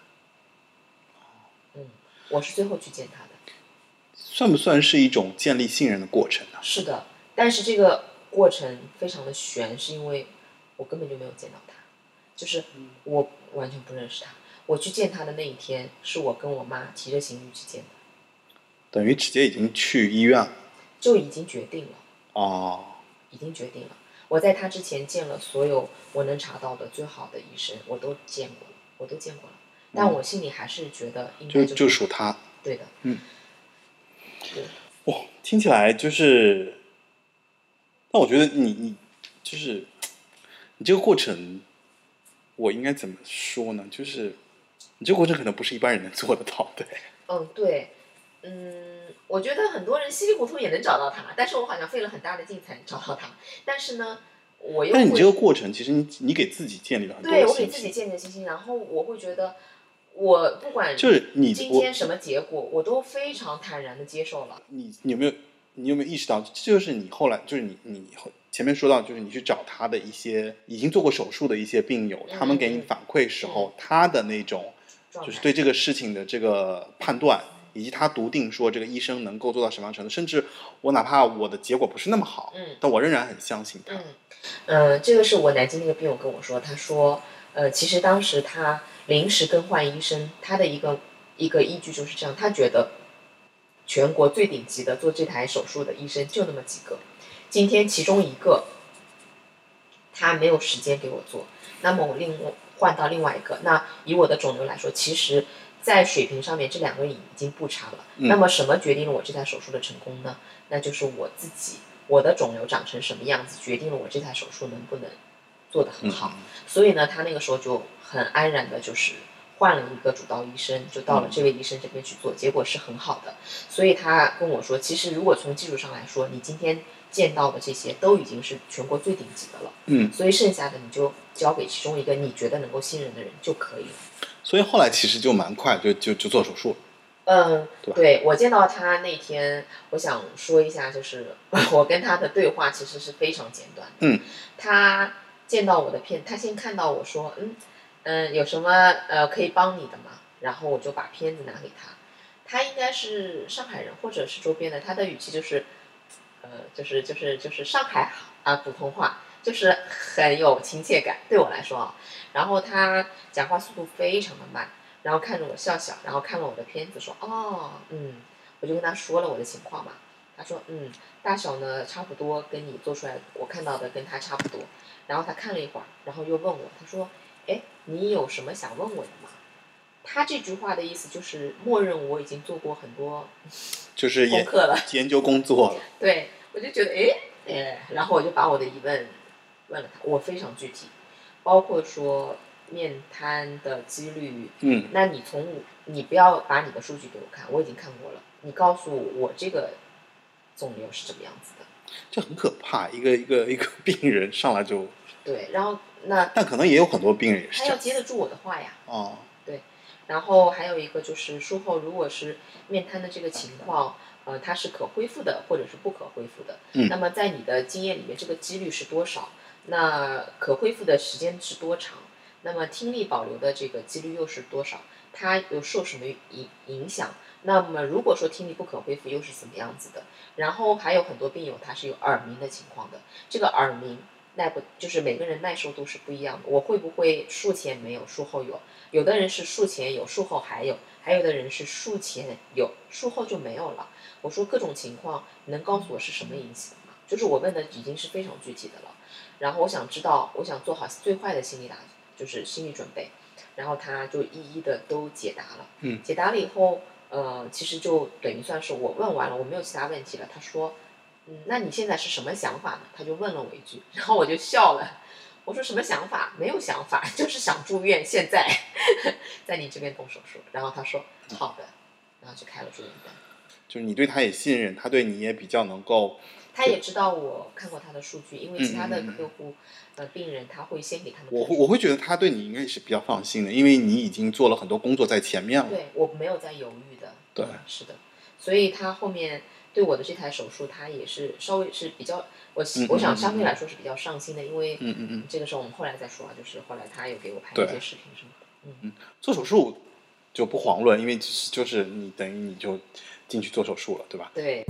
嗯，我是最后去见他的。算不算是一种建立信任的过程呢？是的，但是这个过程非常的悬，是因为我根本就没有见到他，就是我完全不认识他。我去见他的那一天，是我跟我妈提着行李去见的，等于直接已经去医院了就已经决定了，哦，已经决定了。我在他之前见了所有我能查到的最好的医生，我都见过了，我都见过了。但我心里还是觉得应该就就属他。对的，嗯，对，哇，听起来就是，那我觉得你你就是你这个过程，我应该怎么说呢？就是你这个过程可能不是一般人能做得到的。嗯，对，嗯，我觉得很多人稀里糊涂也能找到他，但是我好像费了很大的劲才能找到他。但是呢，我又但是你这个过程，其实你你给自己建立了很多的对我给自己。建立了信心，然后我会觉得，我不管就是你今天什么结果，我都非常坦然的接受了。你你有没有你有没有意识到，这就是你后来就是你你后前面说到，就是你去找他的一些已经做过手术的一些病友，他们给你反馈时候，他的那种就是对这个事情的这个判断，以及他笃定说这个医生能够做到什么样程度，甚至我哪怕我的结果不是那么好，嗯但我仍然很相信他。嗯，呃，这个是我南京那个病友跟我说，他说，呃，其实当时他临时更换医生，他的一个一个依据就是这样，他觉得全国最顶级的做这台手术的医生就那么几个，今天其中一个他没有时间给我做，那么我另换到另外一个，那以我的肿瘤来说，其实。在水平上面，这两个已经不差了。嗯那么，什么决定了我这台手术的成功呢？那就是我自己，我的肿瘤长成什么样子，决定了我这台手术能不能做得很好。所以呢，他那个时候就很安然的，就是换了一个主刀医生，就到了这位医生这边去做，结果是很好的。所以他跟我说，其实如果从技术上来说，你今天见到的这些都已经是全国最顶级的了。嗯，所以剩下的你就交给其中一个你觉得能够信任的人就可以了。所以后来其实就蛮快就就就做手术了。嗯，对对我见到他那天，我想说一下，就是 *laughs* 我跟他的对话其实是非常简短的。嗯，他见到我的片，他先看到我说，嗯嗯，有什么呃可以帮你的吗？然后我就把片子拿给他，他应该是上海人或者是周边的，他的语气就是，呃，就是就是就是上海啊普通话，就是很有亲切感，对我来说啊。然后他讲话速度非常的慢，然后看着我笑笑，然后看了我的片子说，哦，嗯，我就跟他说了我的情况嘛。他说，嗯，大小呢差不多，跟你做出来我看到的跟他差不多。然后他看了一会儿，然后又问我，他说，哎，你有什么想问我的吗？他这句话的意思就是默认我已经做过很多 *laughs* 就是研功课了。研究工作了。对，我就觉得哎哎，然后我就把我的疑问问了他，我非常具体，包括说面瘫的几率，嗯那你从你不要把你的数据给我看，我已经看过了，你告诉我我这个肿瘤是怎么样子的。这很可怕，一个一个一个病人上来就，对，然后那但可能也有很多病人也是他要接得住我的话呀。哦，对然后还有一个就是术后如果是面瘫的这个情况，呃，它是可恢复的或者是不可恢复的。嗯那么在你的经验里面，这个几率是多少？那可恢复的时间是多长？那么听力保留的这个几率又是多少？它又受什么影影响？那么如果说听力不可恢复，又是怎么样子的？然后还有很多病友他是有耳鸣的情况的，这个耳鸣耐不就是每个人耐受度是不一样的。我会不会术前没有，术后有？有的人是术前有，术后还有；还有的人是术前有，术后就没有了。我说各种情况，能告诉我是什么引起的吗？就是我问的已经是非常具体的了。然后我想知道，我想做好最坏的心理打，就是心理准备。然后他就一一的都解答了。嗯解答了以后，呃，其实就等于算是我问完了，我没有其他问题了。他说，嗯，那你现在是什么想法呢？他就问了我一句，然后我就笑了。我说什么想法？没有想法，*laughs* 就是想住院。现在 *laughs* 在你这边动手术。然后他说好的，然后就开了住院单。就是你对他也信任，他对你也比较能够，他也知道我看过他的数据，因为其他的嗯嗯嗯客户、呃病人他会先给他们我会我会觉得他对你应该是比较放心的，因为你已经做了很多工作在前面了。对我没有在犹豫的。对嗯是的，所以他后面对我的这台手术，他也是稍微是比较，我嗯我想嗯相对来说是比较上心的，因为嗯嗯嗯，这个时候我们后来再说啊，就是后来他有给我拍对一些视频什么的。嗯做手术就不遑论，因为就是就是你等于你就进去做手术了，对吧？对，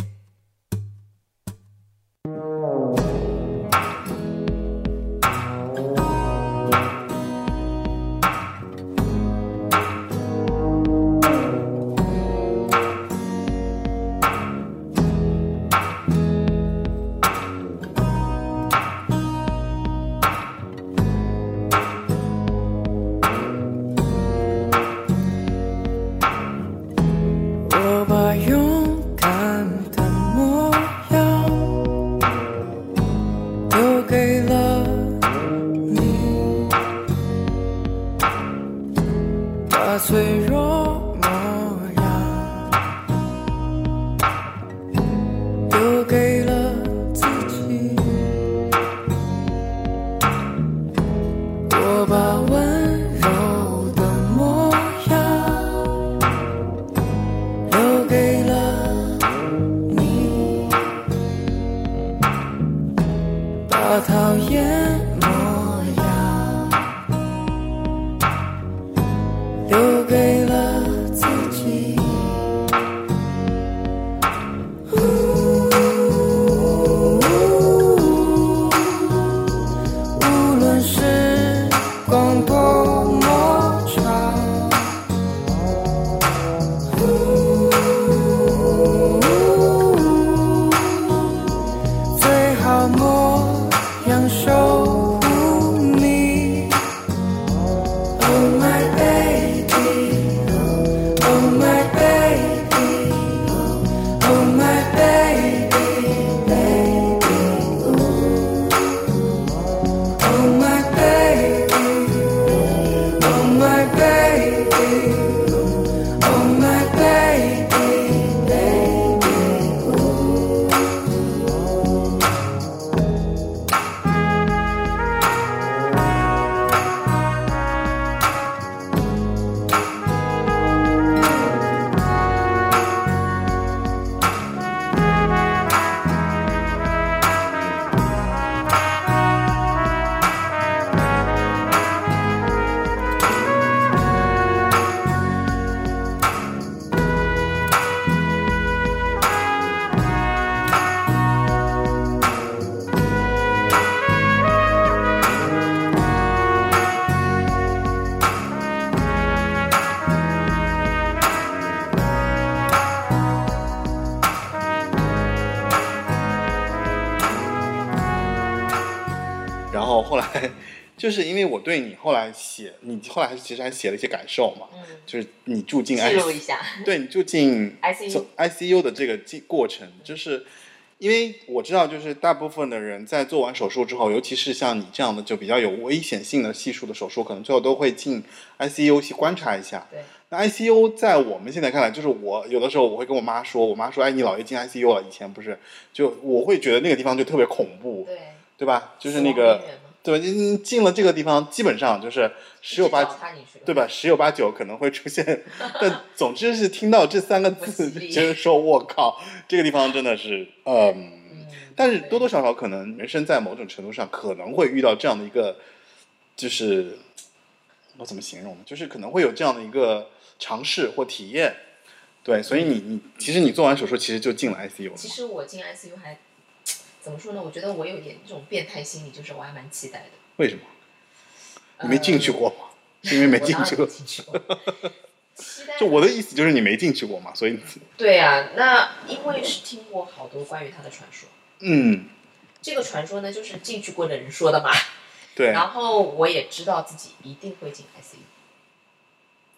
就是因为我对你后来写，你后来还其实还写了一些感受嘛，嗯，就是你住进记 I 录一下对你住进 ICU ICU 的这个进过程，就是因为我知道，就是大部分的人在做完手术之后，尤其是像你这样的就比较有危险性的系数的手术，可能最后都会进 ICU 去观察一下。对，那 ICU 在我们现在看来，就是我有的时候我会跟我妈说，我妈说：“哎，你姥爷进 ICU 了。”以前不是，就我会觉得那个地方就特别恐怖，对，对吧？就是那个对吧？你进了这个地方，基本上就是十有八对吧？十有八九可能会出现，*laughs* 但总之是听到这三个字，就是说我靠，这个地方真的是，嗯，嗯，但是多多少少可能人生在某种程度上可能会遇到这样的一个，就是我怎么形容呢？就是可能会有这样的一个尝试或体验，对，所以你你其实你做完手术其实就进了 ICU 了其实我进 ICU 还怎么说呢？我觉得我有点这种变态心理，就是我还蛮期待的。为什么？你没进去过吗？是因为没进去过 *laughs* 就我的意思就是你没进去过嘛，所以 *laughs* 对啊，那因为是听过好多关于他的传说。嗯，这个传说呢，就是进去过的人说的嘛。*laughs* 对，然后我也知道自己一定会进 ICU，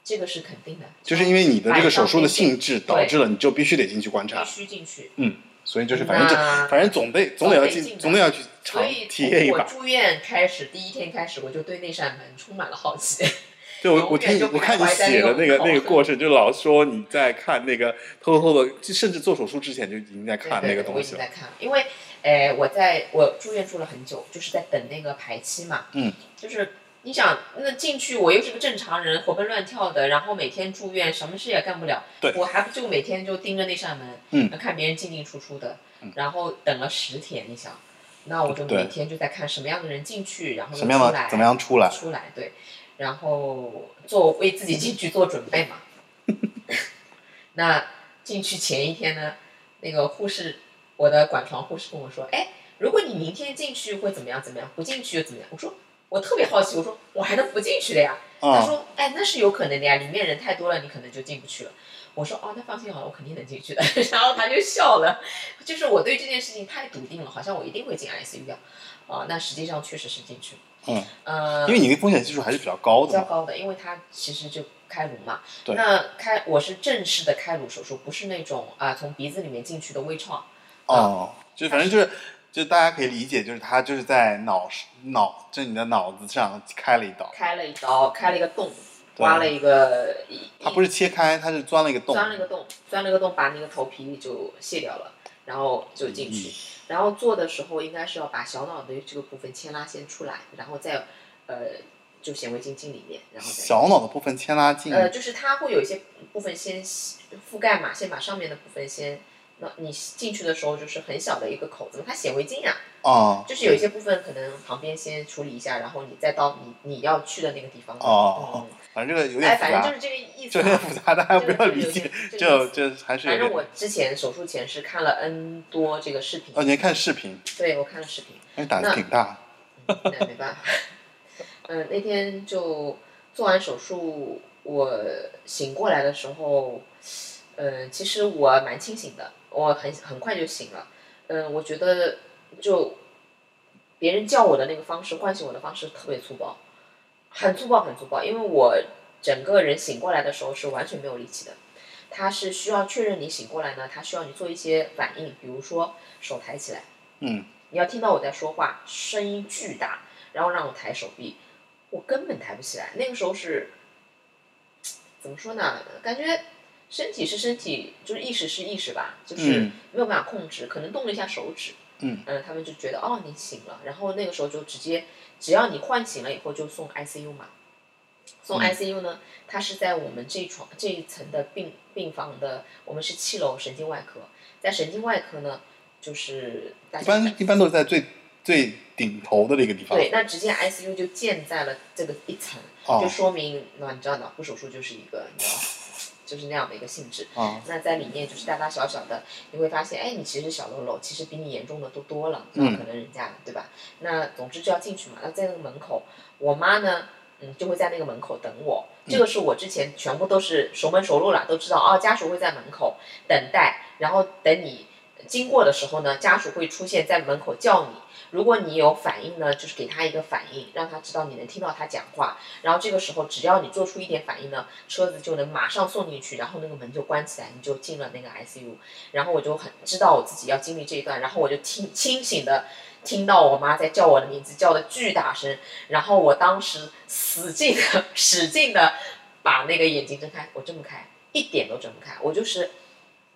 这个是肯定的。就是因为你的这个手术的性质导致了你就必须得进去观察必，须进去。嗯，所以就是反正就反正总得总得要进，总得要去尝体验一把。住院开始，第一天开始，我就对那扇门充满了好奇。*laughs* 对，我我听你我看你写的那个那个过程，就老说你在看那个偷偷偷的，就甚至做手术之前就已经在看那对对对我个东西了。已经在看，因为，呃，我在我住院住了很久，就是在等那个排期嘛。嗯。就是你想，那进去我又是个正常人，活蹦乱跳的，然后每天住院，什么事也干不了。对我还不就每天就盯着那扇门，嗯看别人进进出出的，嗯然后等了十天，你想，那我就每天就在看什么样的人进去，然后又什么样出来的怎么样出来？出来，对，然后做为自己进去做准备嘛。*laughs* 那进去前一天呢，那个护士，我的管床护士跟我说，哎，如果你明天进去会怎么样怎么样，不进去又怎么样？我说我特别好奇，我说我还能不进去的呀？他啊，说，哎，那是有可能的呀，里面人太多了，你可能就进不去了。我说哦，那放心好了，我肯定能进去的。然后他就笑了，就是我对这件事情太笃定了，好像我一定会进 ICU。啊、那实际上确实是进去了。嗯，呃，因为你的风险系数还是比较高的。比较高的，因为它其实就开颅嘛。对那开我是正式的开颅手术，不是那种啊、从鼻子里面进去的微创。哦，就反正就是，就大家可以理解，就是他就是在脑脑，就你的脑子上开了一刀，开了一刀，开了一个洞，挖了一个一，他不是切开，他是钻了一个洞。钻了一个洞，钻了一个洞，把那个头皮就卸掉了，然后就进去。嗯然后做的时候应该是要把小脑的这个部分牵拉先出来，然后再呃就显微镜进里面，然后再小脑的部分牵拉进，呃，就是它会有一些部分先覆盖嘛，先把上面的部分先，那你进去的时候就是很小的一个口子嘛，它显微镜啊，哦，就是有一些部分可能旁边先处理一下，然后你再到你你要去的那个地方。哦反正这个有哎，点复杂反正就，是这个意思就有点。复杂，大家不要理解就就还是。反正我之前手术前是看了 N 多这个视频，哦，你还看视频，对我看了视频，那胆子挺大。嗯那没办法。嗯，那天就做完手术，我醒过来的时候，嗯，其实我蛮清醒的，我很很快就醒了。嗯，我觉得就别人叫我的那个方式，唤醒我的方式特别粗暴，很粗暴，很粗暴，因为我整个人醒过来的时候是完全没有力气的。他是需要确认你醒过来呢，他需要你做一些反应，比如说手抬起来，嗯，你要听到我在说话，声音巨大，然后让我抬手臂，我根本抬不起来。那个时候是怎么说呢？感觉身体是身体，就是意识是意识吧，就是嗯。没有办法控制，可能动了一下手指，嗯。他们就觉得哦你醒了，然后那个时候就直接，只要你唤醒了以后就送 ICU 嘛。送嗯。ICU 呢，它是在我们这一床这一层的病病房的，我们是七楼神经外科，在神经外科呢，就是大一般一般都是在最最顶头的那个地方。对，那直接 ICU 就建在了这个一层，哦。就说明那你知道脑部手术就是一个你知道，就是那样的一个性质。哦，那在里面就是大大小小的，你会发现，哎，你其实小喽啰，其实比你严重的都多了，那嗯可能人家对吧？那总之就要进去嘛。那在那个门口，我妈呢，嗯，就会在那个门口等我。这个是我之前全部都是熟门熟路了，都知道哦，家属会在门口等待，然后等你经过的时候呢，家属会出现在门口叫你。如果你有反应呢，就是给他一个反应，让他知道你能听到他讲话。然后这个时候，只要你做出一点反应呢，车子就能马上送进去，然后那个门就关起来，你就进了那个 ICU。然后我就很知道我自己要经历这一段，然后我就听清醒的听到我妈在叫我的名字，叫的巨大声。然后我当时使劲的、使劲的把那个眼睛睁开，我睁不开，一点都睁不开，我就是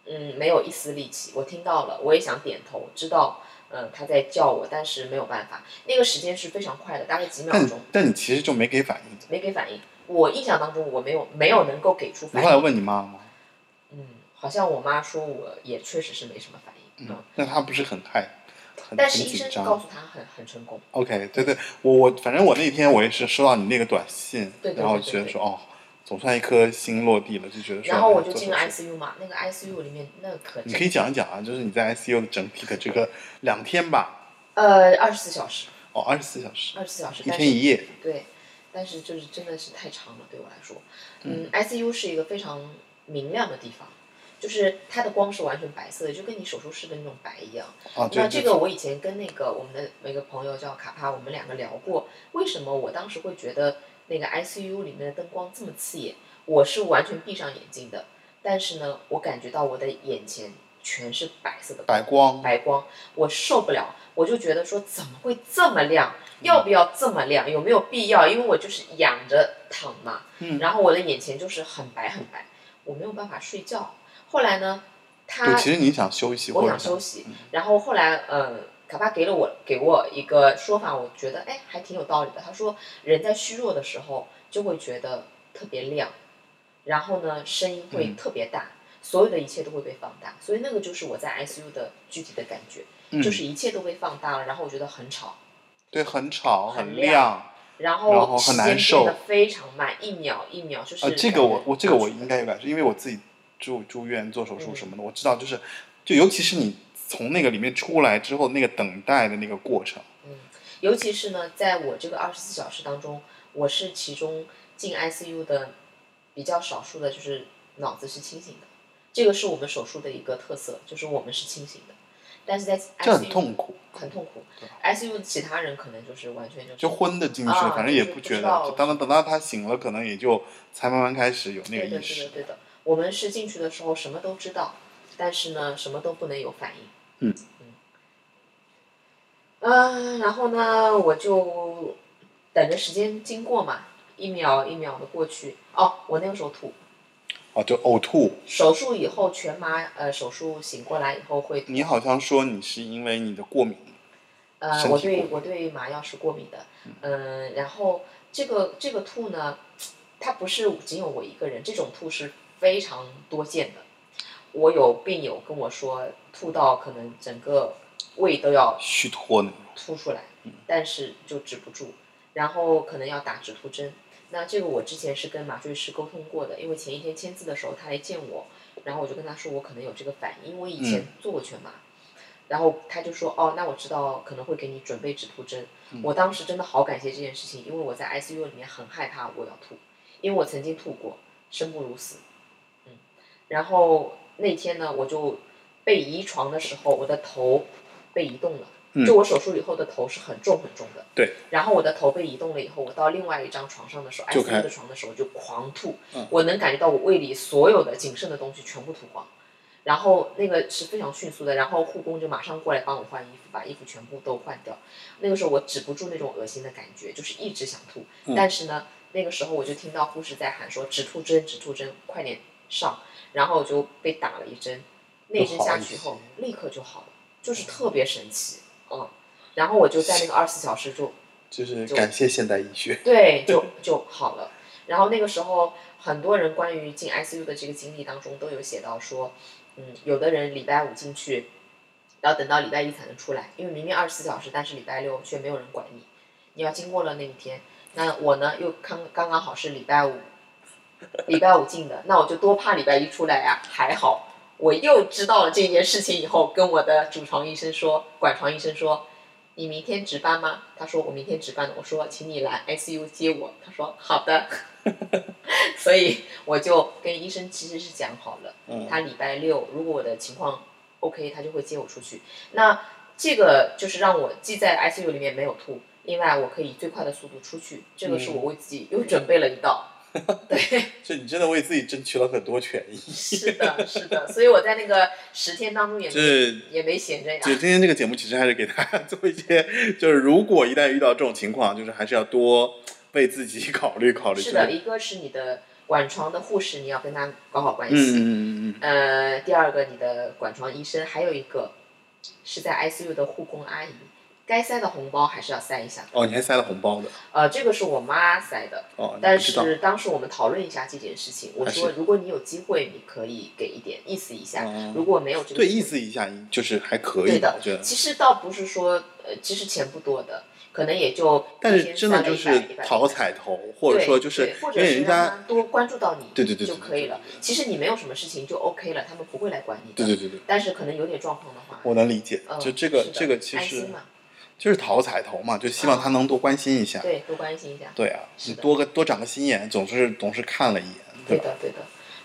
嗯没有一丝力气。我听到了，我也想点头，知道。嗯，他在叫我，但是没有办法，那个时间是非常快的，大概几秒钟，但你其实就没给反应。没给反应。我印象当中我没有没有能够给出你后来。问你妈吗？嗯，好像我妈说我也确实是没什么反应。嗯，那她不是很害，很但是医生告诉他很很成功。OK，对对，我我反正我那天我也是收到你那个短信，对对然后觉得说哦，总算一颗心落地了，就觉得说。然后我就进了 ICU 嘛，那个 ICU 里面那可你可以讲一讲啊，就是你在 ICU 的整体的这个两天吧，呃二十四小时，哦，二十四小时，二十四小时，一天一夜，对，但是就是真的是太长了，对我来说。嗯，ICU 是一个非常明亮的地方，就是它的光是完全白色的，就跟你手术室的那种白一样。啊，对那对这个我以前跟那个我们的一个朋友叫卡帕，我们两个聊过，为什么我当时会觉得那个 ICU 里面的灯光这么刺眼？我是完全闭上眼睛的，但是呢，我感觉到我的眼前全是白色的白光，白光，我受不了，我就觉得说怎么会这么亮？要不要这么亮？有没有必要？因为我就是仰着躺嘛，嗯然后我的眼前就是很白很白，我没有办法睡觉。后来呢，他对，其实你想休息，我想休息，然后后来呃，卡帕给了我给我一个说法，我觉得哎还挺有道理的。他说人在虚弱的时候就会觉得特别亮，然后呢声音会嗯特别大，所有的一切都会被放大，所以那个就是我在 ICU 的具体的感觉，嗯就是一切都被放大了，然后我觉得很吵，对，很吵，很很亮亮。然然后后时很难间变得受非常慢，一秒一秒就是呃，这个我我这个我应该有感受，因为我自己住住院做手术嗯什么的，我知道就是，就尤其是你从那个里面出来之后，那个等待的那个过程，嗯尤其是呢，在我这个二十四小时当中，我是其中进 ICU 的比较少数的，就是脑子是清醒的。这个是我们手术的一个特色，就是我们是清醒的。但是在 ICU 这很痛苦，很痛苦。ICU 的其他人可能就是完全就是就昏的进去了，啊反正也不觉得，知道就当等到他醒了，可能也就才慢慢开始有那个对的，对意识的，。对的。我们是进去的时候什么都知道，但是呢，什么都不能有反应。嗯然后呢，我就等着时间经过嘛，一秒一秒的过去。哦，我那个时候吐，哦，就呕吐。手术以后全麻，呃，手术醒过来以后会。你好像说你是因为你的过敏，呃，我对我对麻药是过敏的，嗯、然后这个这个吐呢，它不是仅有我一个人，这种吐是非常多见的。我有病友跟我说，吐到可能整个胃都要虚脱那种。吐出来，但是就止不住，然后可能要打止吐针。那这个我之前是跟麻醉师沟通过的，因为前一天签字的时候他来见我，然后我就跟他说我可能有这个反应，因为我以前做过全麻。然后他就说哦，那我知道可能会给你准备止吐针。我当时真的好感谢这件事情，因为我在 ICU 里面很害怕我要吐，因为我曾经吐过，生不如死。嗯，然后那天呢，我就被移床的时候，我的头被移动了。嗯就我手术以后的头是很重很重的，对。然后我的头被移动了以后，我到另外一张床上的时候就开，ICU 的床的时候就狂吐，嗯我能感觉到我胃里所有的仅剩的东西全部吐光，然后那个是非常迅速的，然后护工就马上过来帮我换衣服，把衣服全部都换掉。那个时候我止不住那种恶心的感觉，就是一直想吐，嗯但是呢，那个时候我就听到护士在喊说止吐针，止吐针，快点上，然后我就被打了一针，那针下去以后立刻就好了，就是特别神奇，嗯，然后我就在那个二十四小时就就是感谢现代医学。对，就 *laughs* 就好了。然后那个时候，很多人关于进 ICU 的这个经历当中都有写到说，嗯，有的人礼拜五进去，要等到礼拜一才能出来，因为明明二十四小时，但是礼拜六却没有人管你，你要经过了那一天。那我呢，又刚刚刚好是礼拜五，*laughs* 礼拜五进的，那我就多怕礼拜一出来呀、还好，我又知道了这件事情以后，跟我的主床医生说，管床医生说，你明天值班吗？他说我明天值班的。我说请你来 ICU 接我。他说好的。*laughs* 所以我就跟医生其实是讲好了，嗯他礼拜六如果我的情况 OK，他就会接我出去。那这个就是让我既在 ICU 里面没有吐，另外我可以最快的速度出去，这个是我为自己又准备了一道。对，这你真的为自己争取了很多权益。是的，是的，所以我在那个十天当中也是也没闲着呀。就今天这个节目，其实还是给大家做一些，就是如果一旦遇到这种情况，就是还是要多为自己考虑考虑。是的，一个是你的管床的护士，你要跟他搞好关系。嗯嗯嗯嗯呃，第二个你的管床医生，还有一个是在 ICU 的护工阿姨，该塞的红包还是要塞一下。哦，你还塞了红包的。呃，这个是我妈塞的，哦，但是当时我们讨论一下这件事情，我说如果你有机会，你可以给一点意思一下，哦。如果没有这个对，意思一下，就是还可以对的我觉得。其实倒不是说呃，其实钱不多的，可能也就但是真的就是100 100讨个彩头，或者说就是因为人家他多关注到你，对对对对就可以了。其实你没有什么事情就 OK 了，他们不会来管你的。对对对对，但是可能有点状况的话，我能理解，嗯就这个这个其实就是讨彩头嘛，就希望他能多关心一下。对，多关心一下。对啊，你多个多长个心眼，总是总是看了一眼，吧？对的，对的。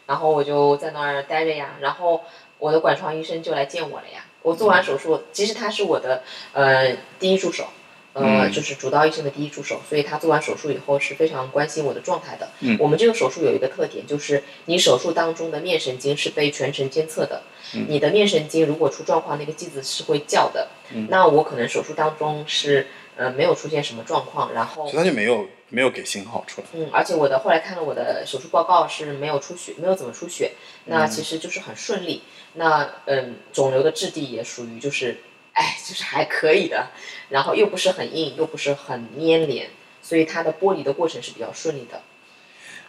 然后我就在那儿待着呀，然后我的管床医生就来见我了呀。我做完手术，其实他是我的呃第一助手，呃，嗯就是主刀医生的第一助手，所以他做完手术以后是非常关心我的状态的。嗯我们这个手术有一个特点，就是你手术当中的面神经是被全程监测的。嗯你的面神经如果出状况，那个机子是会叫的。嗯那我可能手术当中是呃没有出现什么状况，然后所以他就没有没有给信号出来。嗯，而且我的后来看了我的手术报告是没有出血，没有怎么出血，那嗯其实就是很顺利。那嗯，肿瘤的质地也属于就是，哎，就是还可以的，然后又不是很硬，又不是很粘连，所以它的剥离的过程是比较顺利的。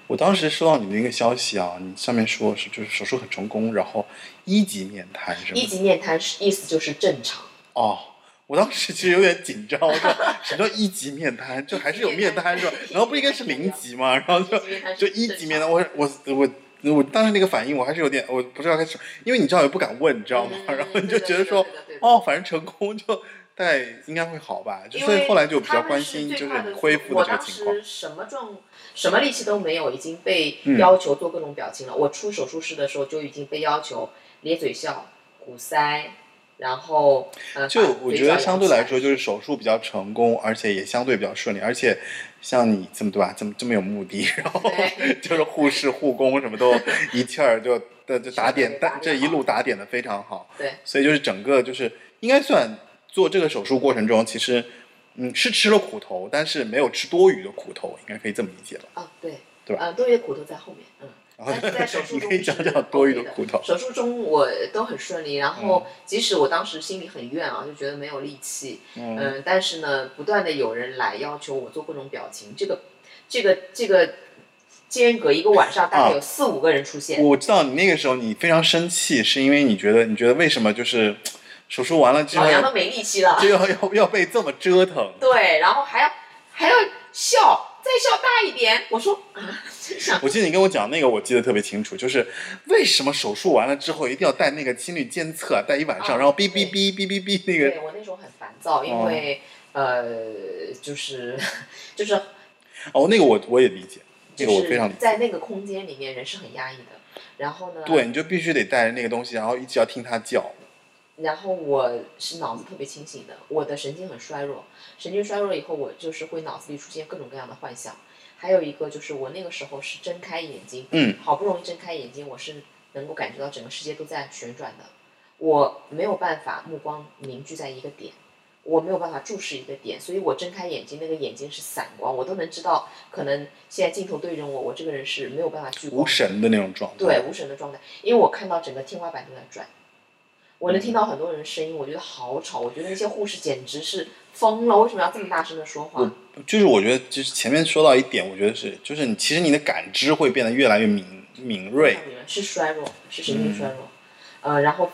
我当时收到你的一个消息啊，你上面说是就是手术很成功，然后一级面瘫是吗？一级面瘫是意思就是正常，哦，我当时其实有点紧张，我说 *laughs* 什么叫一级面瘫？就还是有面瘫是吧？*laughs* 然后不应该是零级吗？然后就就一级面瘫，我我我我当时那个反应我还是有点我不知道该说，因为你知道也不敢问，你知道吗？嗯然后你就觉得说哦，反正成功就大概应该会好吧，就所以后来就比较关心就是恢复的这个情况时。什么状什么力气都没有，已经被嗯要求做各种表情了。我出手术室的时候就已经被要求咧嘴笑、鼓腮，然后呃，就我觉得相对来说，就是手术比较成功，而且也相对比较顺利，而且像你这么对吧，这么这么有目的，*laughs* 然后 *laughs* 就是护士、护工什么都 *laughs* 一气儿就的就打点，但这一路打点的非常好，对。所以就是整个就是应该算做这个手术过程中，其实嗯是吃了苦头，但是没有吃多余的苦头，应该可以这么理解吧？啊，对，对吧？啊，多余的苦头在后面，嗯。然后在手术你中可以讲讲多余的苦头。手术中我都很顺利，然后嗯即使我当时心里很怨啊，就觉得没有力气，嗯，嗯，但是呢，不断的有人来要求我做各种表情，这个这个这个间隔一个晚上大概有四五个人出现，我知道你那个时候你非常生气，是因为你觉得你觉得为什么就是手术完了之后老娘都没力气了，就要要要被这么折腾？对，然后还要还要笑，再笑大一点，我说啊，真想我记得你跟我讲那个，我记得特别清楚，就是为什么手术完了之后一定要带那个心率监测，带一晚上，啊然后哔哔哔哔哔哔那个。对我那时候很烦躁，因为、呃，就是就是哦，那个我我也理解，那个我非常理解。在那个空间里面，人是很压抑的。然后呢，对，你就必须得带着那个东西，然后一直要听它叫。然后我是脑子特别清醒的，我的神经很衰弱，神经衰弱以后，我就是会脑子里出现各种各样的幻想。还有一个就是我那个时候是睁开眼睛，嗯，好不容易睁开眼睛，我是能够感觉到整个世界都在旋转的，我没有办法目光凝聚在一个点，我没有办法注视一个点，所以我睁开眼睛，那个眼睛是散光，我都能知道，可能现在镜头对着我，我这个人是没有办法聚光无神的那种状态。对，无神的状态，因为我看到整个天花板都在转，我能听到很多人声音，我觉得好吵，我觉得那些护士简直是疯了，为什么要这么大声的说话？就是我觉得，就是前面说到一点，我觉得是，就是你其实你的感知会变得越来越敏敏锐。是衰弱，是神经衰嗯弱，呃，然后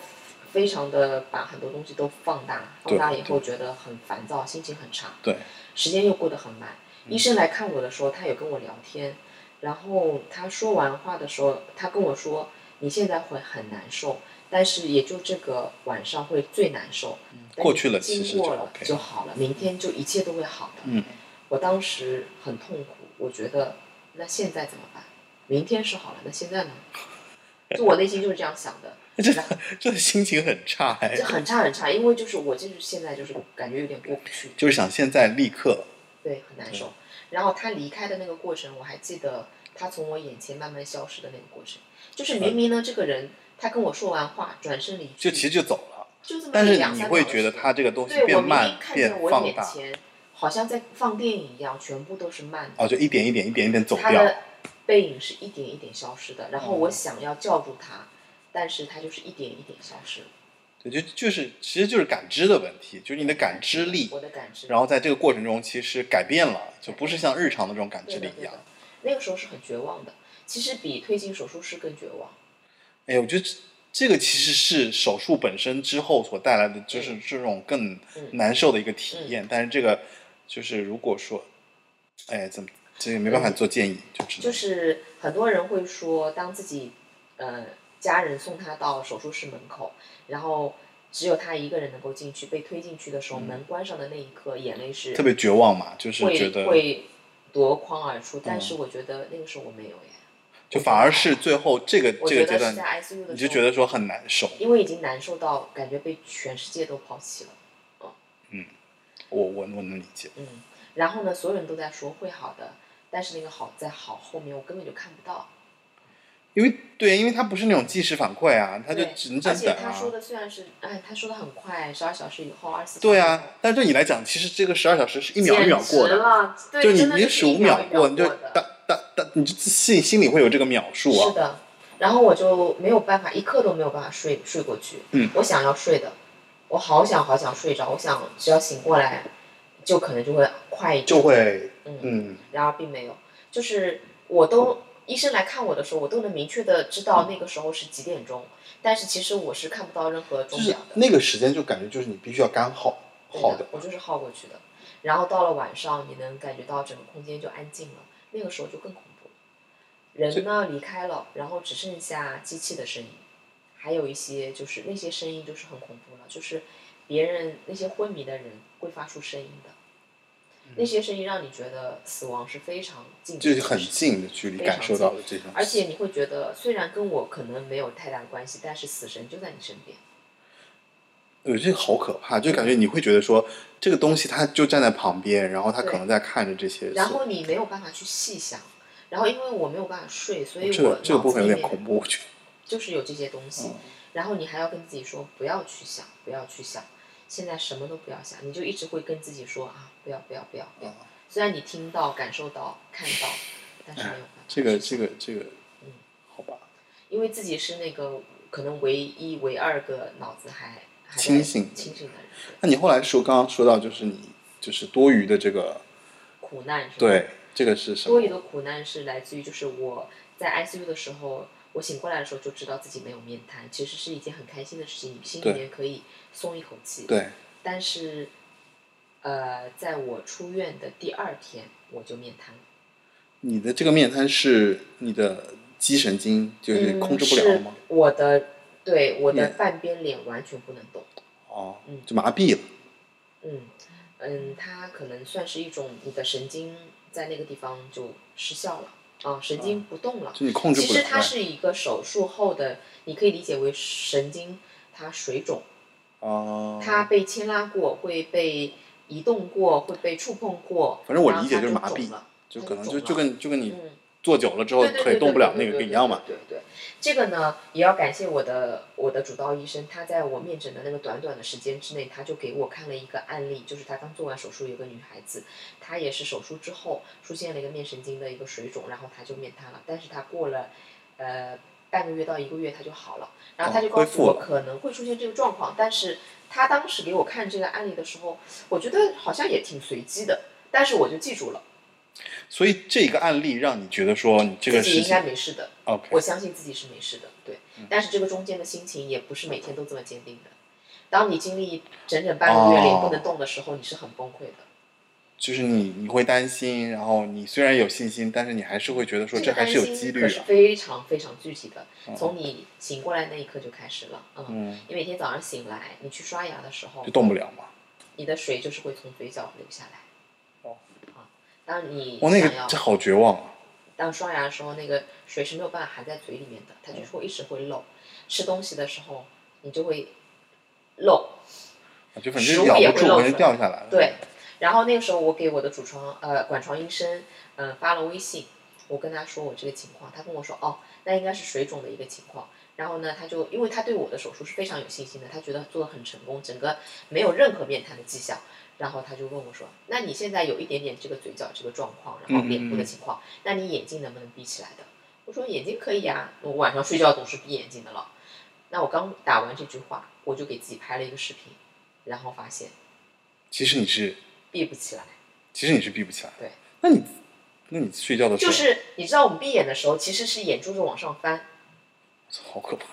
非常的把很多东西都放大，放大以后觉得很烦躁，心情很差，对，时间又过得很慢。嗯医生来看我的时候，他有跟我聊天，然后他说完话的时候，他跟我说：“你现在会很难受，但是也就这个晚上会最难受，等过去了其实就经过了就好了，明天就一切都会好的。”嗯，我当时很痛苦，我觉得那现在怎么办？明天是好了，那现在呢？就我内心就是这样想的，*laughs* 这 *laughs* 这心情很差哎这，很差很差，因为就是我就是现在就是感觉有点过不去，就是想现在立刻，对，很难受。然后他离开的那个过程，我还记得他从我眼前慢慢消失的那个过程，就是明明呢，这个人他跟我说完话，转身离去，就其实就走了。就这么但是你会觉得他这个东西变慢变放大，好像在放电影一样，全部都是慢的。哦，就一点一点一点一点走掉。他的背影是一点一点消失的，然后嗯我想要叫住他，但是他就是一点一点消失。对，就就是其实就是感知的问题，就是你的感知力，我的感知，然后在这个过程中其实改变了，就不是像日常的这种感知力一样对的对的。，那个时候是很绝望的，其实比推进手术室更绝望。哎，我觉得这这个其实是手术本身之后所带来的，就是这种更嗯。难受的一个体验。但是这个就是如果说，哎，怎么这也没办法做建议，就只能就是很多人会说，当自己呃家人送他到手术室门口，然后只有他一个人能够进去，被推进去的时候，门关上的那一刻，眼泪是嗯特别绝望嘛，就是觉会得会夺眶而出。但嗯。是我觉得那个时候我没有耶，就反而是最后这个这个阶段你就觉得说很难受。因为已经难受到感觉被全世界都抛弃了，嗯我我我能理解。嗯，然后呢，所有人都在说会好的，但是那个好在好后面我根本就看不到，因为对，因为他不是那种即时反馈啊，他就只能这而样等啊且他说。的虽然是，哎，他说的很快，十二小时以后，二十四对啊，但对你来讲，其实这个十二小时是一秒一秒过的，就你你真的是一数秒过你就的哒哒哒，你就心心里会有这个秒数啊。是的，然后我就没有办法，一刻都没有办法睡睡过去。嗯，我想要睡的，我好想好想睡着，我想只要醒过来，就可能就会快一点。就会嗯，嗯，然而并没有，就是我都医生来看我的时候，我都能明确的知道那个时候是几点钟，但是其实我是看不到任何就是钟表的。那个时间就感觉就是你必须要干耗耗的，，的我就是耗过去的。然后到了晚上，你能感觉到整个空间就安静了，那个时候就更恐怖了。人呢离开了，然后只剩下机器的声音，还有一些就是那些声音就是很恐怖了，就是别人那些昏迷的人会发出声音的，那些声音让你觉得死亡是非常近的，就是很近的距离感受到的这种。而且你会觉得，虽然跟我可能没有太大的关系，但是死神就在你身边。呃，这个好可怕，就感觉你会觉得说这个东西它就站在旁边，然后它可能在看着这些。然后你没有办法去细想，然后因为我没有办法睡，所以这我个这个部分有点恐怖，我觉得。就是有这些东西，嗯然后你还要跟自己说不要去想，不要去想，现在什么都不要想，你就一直会跟自己说啊，不要不要不要不要。啊虽然你听到、感受到、看到，但是没有办法。这个这个这个，嗯，好吧，因为自己是那个可能唯一、唯二个脑子还清醒清醒的人，那你后来说刚刚说到就是你就是多余的这个，苦难是吧？对，这个是什么？多余的苦难是来自于，就是我在 ICU 的时候，我醒过来的时候就知道自己没有面瘫，其实是一件很开心的事情，你心里面可以松一口气。对，但是，呃，在我出院的第二天，我就面瘫了，你的这个面瘫是你的肌神经就是控制不了了吗？嗯、我的对我的半边脸完全不能动。哦嗯，就麻痹了。嗯嗯，它可能算是一种你的神经在那个地方就失效了啊，神经不动了。就你控制不了。其实它是一个手术后的，你可以理解为神经它水肿，哦，它被牵拉过，会被移动过，会被触碰过。反正我然后它理解就是麻痹肿了就可能就就跟就跟你嗯坐久了之后腿动不了那个对对一样嘛。对对对，这个呢也要感谢我的我的主刀医生，他在我面诊的那个短短的时间之内，他就给我看了一个案例，就是他刚做完手术，有个女孩子，她也是手术之后出现了一个面神经的一个水肿，然后她就面瘫了，但是她过了呃半个月到一个月她就好了，然后他就告诉我可能会出现这个状况，但是他当时给我看这个案例的时候，我觉得好像也挺随机的，但是我就记住了，所以这个案例让你觉得说你这个事自己应该没事的。OK，我相信自己是没事的，对。但是这个中间的心情也不是每天都这么坚定的。当你经历整整半个月脸不能动的时候，你是很崩溃的。就是你你会担心，然后你虽然有信心，但是你还是会觉得说这还是有几率的。非常非常具体的，从你醒过来那一刻就开始了。嗯，嗯，你每天早上醒来，你去刷牙的时候就，动不了嘛。你的水就是会从嘴角流下来。当你哇，那想要个这好绝望啊！当刷牙的时候，那个水是没有办法含在嘴里面的，它就是会一直会漏。吃东西的时候，你就会漏。啊就反正食物咬不住，反正也会漏出来掉下来了。对，然后那个时候我给我的主床呃管床医生嗯、呃发了微信，我跟他说我这个情况，他跟我说哦，那应该是水肿的一个情况。然后呢，他就因为他对我的手术是非常有信心的，他觉得做的很成功，整个没有任何面瘫的迹象。然后他就问我说：“那你现在有一点点这个嘴角这个状况，然后脸部的情况，那你眼睛能不能闭起来的？”我说：“眼睛可以啊，我晚上睡觉总是闭眼睛的了。”那我刚打完这句话，我就给自己拍了一个视频，然后发现其实你是，闭不起来。其实你是闭不起来。对。那你，那你睡觉的时候，就是你知道我们闭眼的时候，其实是眼珠子往上翻，好可怕。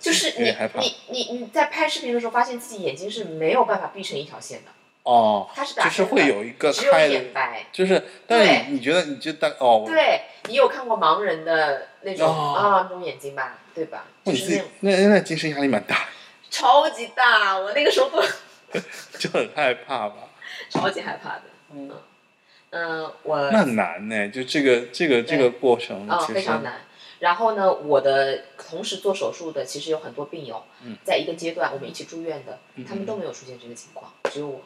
就是你你你你在拍视频的时候，发现自己眼睛是没有办法闭成一条线的，哦，它是打就是会有一个只有开的眼，白。就是，但是对你你觉得你就大哦，对你有看过盲人的那种、哦啊那种眼睛吧，对吧？哇你自己就是那种那那精神压力蛮大，*laughs* 超级大，我那个时候都 *laughs* 就很害怕吧？超级害怕的。嗯嗯、我那很难呢，就这个这个这个过程啊、其实非常难。然后呢，我的同时做手术的其实有很多病友，嗯在一个阶段我们一起住院的，嗯他们都没有出现这个情况，只有我，哦，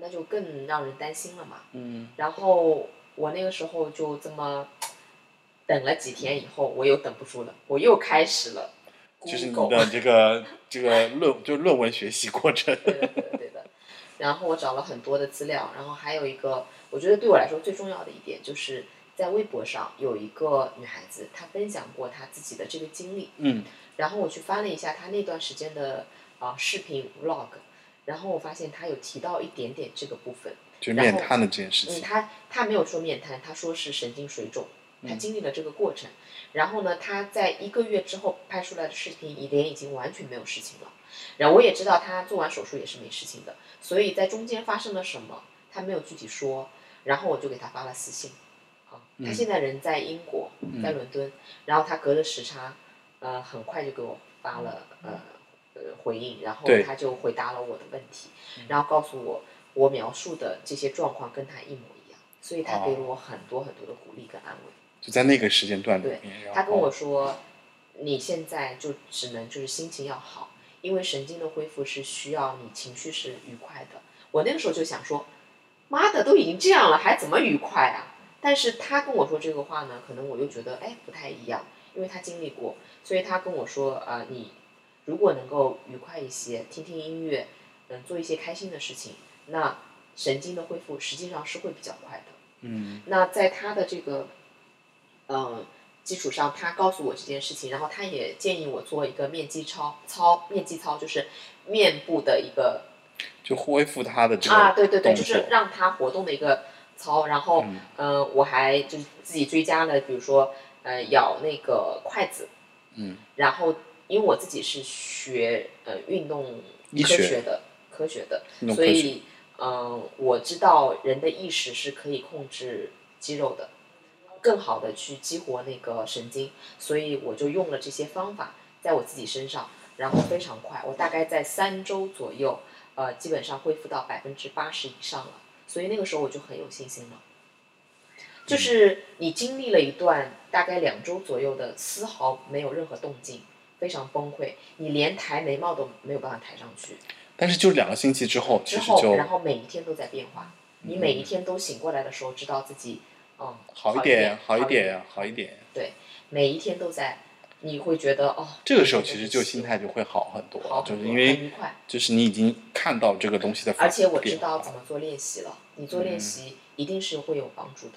那就更让人担心了嘛。嗯然后我那个时候就这么等了几天以后，我又等不住了，我又开始了 *laughs* 就是你的这个 *laughs* 这个论就论文学习过程，对的，对的，对的。然后我找了很多的资料，然后还有一个，我觉得对我来说最重要的一点，就是在微博上有一个女孩子，她分享过她自己的这个经历，嗯然后我去翻了一下她那段时间的啊、视频 vlog，然后我发现他有提到一点点这个部分。就面瘫的这件事嗯，情，他他没有说面瘫，他说是神经水肿，他经历了这个过程。然后呢，他在一个月之后拍出来的视频，脸已经完全没有事情了。然后我也知道他做完手术也是没事情的，所以在中间发生了什么，他没有具体说。然后我就给他发了私信，啊，他现在人在英国，在伦敦，然后他隔着时差，呃，很快就给我发了呃呃回应，然后他就回答了我的问题，然后告诉我我描述的这些状况跟他一模一样，所以他给了我很多很多的鼓励跟安慰。就在那个时间段里他跟我说，你现在就只能就是心情要好，因为神经的恢复是需要你情绪是愉快的。我那个时候就想说，妈的，都已经这样了，还怎么愉快啊？但是他跟我说这个话呢，可能我又觉得哎不太一样，因为他经历过，所以他跟我说啊、呃你如果能够愉快一些，听听音乐，嗯，做一些开心的事情，那神经的恢复实际上是会比较快的。嗯那在他的这个，嗯，基础上，他告诉我这件事情，然后他也建议我做一个面肌操，操面肌操就是面部的一个就恢复他的这个啊，对对对，就是让他活动的一个操。然后，嗯呃，我还就是自己追加了，比如说，呃，咬那个筷子，嗯，然后因为我自己是学呃运动科医学学的科学的，所以嗯、呃我知道人的意识是可以控制肌肉的，更好的去激活那个神经，所以我就用了这些方法在我自己身上，然后非常快，我大概在三周左右，呃，基本上恢复到百分之八十以上了，所以那个时候我就很有信心了。就是你经历了一段大概两周左右的丝毫没有任何动静，非常崩溃，你连抬眉毛都没有办法抬上去。但是就两个星期之后，其之后，实就然后每一天都在变化，你每一天都醒过来的时候，知道自己嗯好一点，好一一点，好一点。对，每一天都在，你会觉得哦，这个时候其实就心态就会好很多，就是因为就是你已经看到这个东西的而且我知道怎么做练习了。你做嗯练习一定是会有帮助的。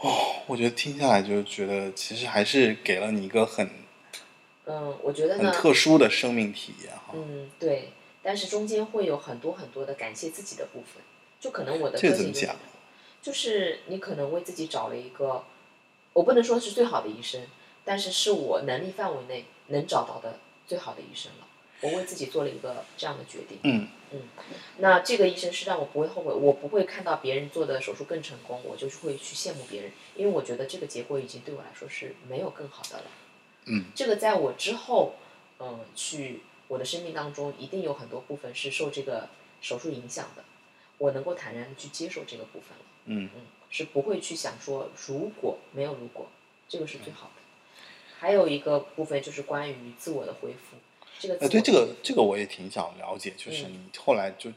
哦我觉得听下来就觉得其实还是给了你一个很嗯，我觉得很呢，特殊的生命体验哈。嗯，对，但是中间会有很多很多的感谢自己的部分，就可能我的这怎么讲个性就是就是你可能为自己找了一个，我不能说是最好的医生，但是是我能力范围内能找到的最好的医生了。我为自己做了一个这样的决定。嗯那这个医生是让我不会后悔，我不会看到别人做的手术更成功，我就是会去羡慕别人，因为我觉得这个结果已经对我来说是没有更好的了。嗯，这个在我之后，嗯，去我的生命当中，一定有很多部分是受这个手术影响的，我能够坦然的去接受这个部分了。嗯是不会去想说如果没有如果，这个是最好的。还有一个部分就是关于自我的恢复，这个自呃，对这个这个我也挺想了解，就是嗯你后来就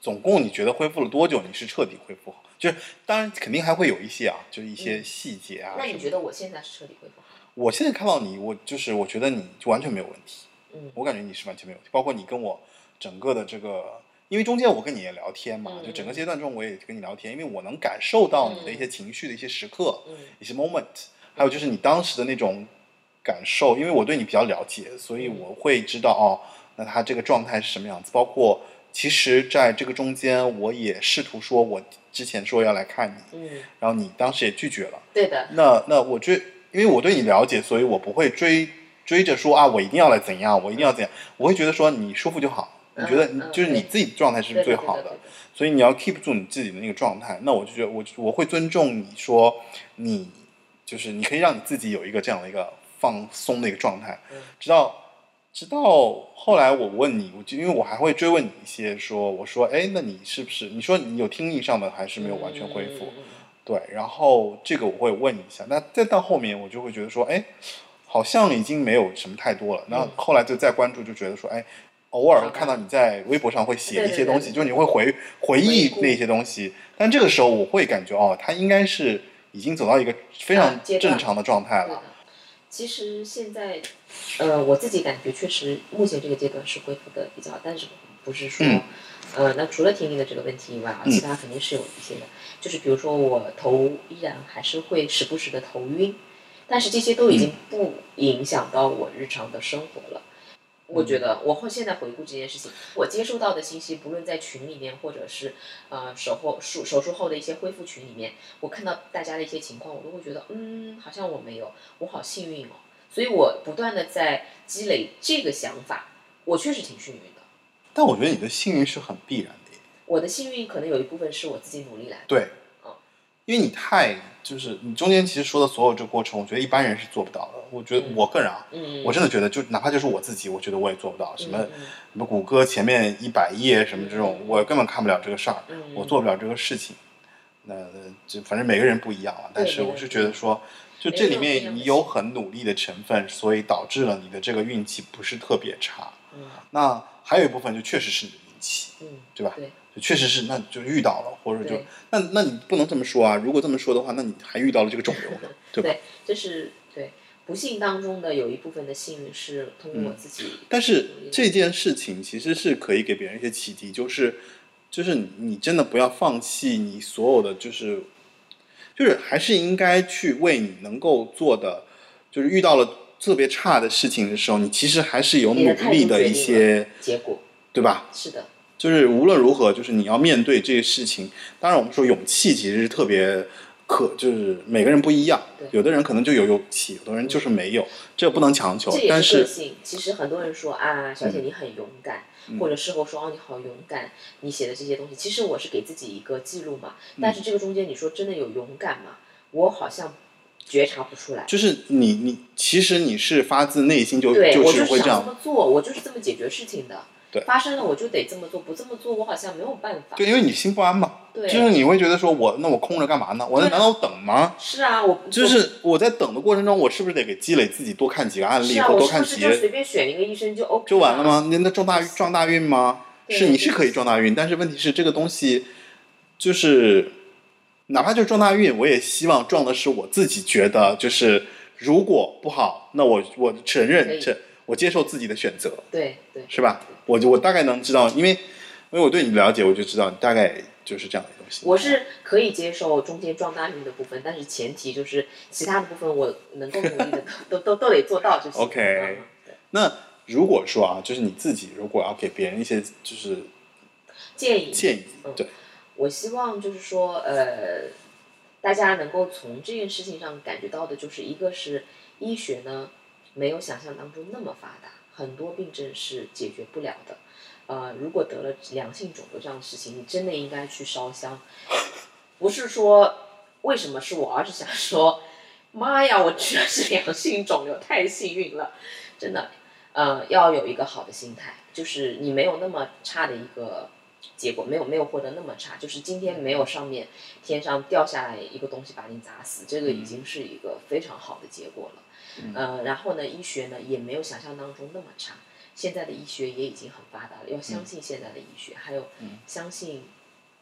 总共你觉得恢复了多久？你是彻底恢复好？就是当然肯定还会有一些啊，就是一些嗯细节啊。那你觉得我现在是彻底恢复好？我现在看到你，我就是我觉得你就完全没有问题，嗯。我感觉你是完全没有问题，包括你跟我整个的这个，因为中间我跟你也聊天嘛，嗯就整个阶段中我也跟你聊天，因为我能感受到你的一些情绪的一些时刻，嗯。一些 moment，还有就是你当时的那种感受，因为我对你比较了解，所以我会知道哦，那他这个状态是什么样子。包括其实在这个中间，我也试图说，我之前说要来看你，嗯，然后你当时也拒绝了。对的，那那我追，因为我对你了解，所以我不会追追着说啊，我一定要来怎样，我一定要怎样，我会觉得说你舒服就好。你觉得就是你自己状态是最好的所以你要 keep 住你自己的那个状态。那我就觉得我我会尊重你说你就是你可以让你自己有一个这样的一个放松的一个状态嗯，直到直到后来我问你，我就因为我还会追问你一些说，我说哎，那你是不是你说你有听力上的还是没有完全恢复？嗯嗯嗯嗯对，然后这个我会问一下。那再到后面，我就会觉得说，哎，好像已经没有什么太多了。那嗯后来就再关注，就觉得说，哎，偶尔看到你在微博上会写一些东西，对对对就是你会回回忆那些东西。但这个时候，我会感觉哦，他应该是已经走到一个非常正常的状态了。。其实现在，呃，我自己感觉确实目前这个阶段是恢复的比较好，但是不是说，嗯呃，那除了听力的这个问题以外啊，嗯其他肯定是有一些的，就是比如说我头依然还是会时不时的头晕，但是这些都已嗯经不影响到我日常的生活了。我觉得我会现在回顾这件事情，我接收到的信息，不论在群里面，或者是呃手后手手术后的一些恢复群里面，我看到大家的一些情况，我都会觉得，嗯，好像我没有，我好幸运哦。所以我不断的在积累这个想法，我确实挺幸运的。但我觉得你的幸运是很必然。我的幸运可能有一部分是我自己努力来的。对嗯，因为你太就是你中间其实说的所有这个过程，我觉得一般人是做不到的。我觉得嗯我个人啊，嗯，我真的觉得就哪怕就是我自己，我觉得我也做不到。什么什么谷歌前面一百页什么这种，我根本看不了这个事儿，嗯我做不了这个事情。那就反正每个人不一样了，但是我是觉得说，就这里面你有很努力的成分，所以导致了你的这个运气不是特别差。嗯那还有一部分就确实是你的运气，嗯，对吧？对，就确实是，那就遇到了，或者就那那你不能这么说啊！如果这么说的话，那你还遇到了这个肿瘤呢，对吧？对，这是对不幸当中的有一部分的幸运是通过我自己、嗯但是这件事情其实是可以给别人一些启迪，就是就是你真的不要放弃你所有的，就是就是还是应该去为你能够做的，就是遇到了特别差的事情的时候，你其实还是有努力的一些，结果，对吧？是的，就是无论如何，就是你要面对这些事情。当然，我们说勇气其实是特别可，就是每个人不一样，有的人可能就有勇气，有的人就是没有，这个不能强求但是。其实很多人说啊，小姐你很勇敢，嗯或者事后说哦你好勇敢，你写的这些东西，其实我是给自己一个记录嘛。嗯但是这个中间你说真的有勇敢吗？我好像觉察不出来。就是你你其实你是发自内心就就，是会这样就是这么，做，我就是这么解决事情的。对发生了我就得这么做，不这么做我好像没有办法。对，因为你心不安嘛。对就是你会觉得说我那我空着干嘛呢？我对啊难道我等吗？是啊，我就是我在等的过程中，我是不是得给积累自己多看几个案例，啊，或多看几个就随便选一个医生就 OK 就完了？吗？那那撞大撞大运吗？是你是可以撞大运，但是问题是这个东西就是，哪怕就撞大运，我也希望撞的是我自己觉得就是如果不好，那我我承认以这我接受自己的选择，对对，是吧？我就我大概能知道，因为因为我对你了解，我就知道你大概就是这样的东西。我是可以接受中间撞大运的部分，但是前提就是其他的部分我能够努力的 *laughs* 都都都得做到就行。OK 那如果说啊，就是你自己如果要给别人一些就是建议建议，嗯对，我希望就是说，呃，大家能够从这件事情上感觉到的，就是一个是医学呢没有想象当中那么发达，很多病症是解决不了的。呃，如果得了良性肿瘤这样的事情，你真的应该去烧香。不是说为什么是我，而是想说，妈呀，我居然是良性肿瘤，太幸运了，真的。呃，要有一个好的心态，就是你没有那么差的一个结果，没有没有获得那么差，就是今天没有上面天上掉下来一个东西把你砸死，这个已经是一个非常好的结果了。呃，然后呢，医学呢也没有想象当中那么差，现在的医学也已经很发达了，要相信现在的医学，还有相信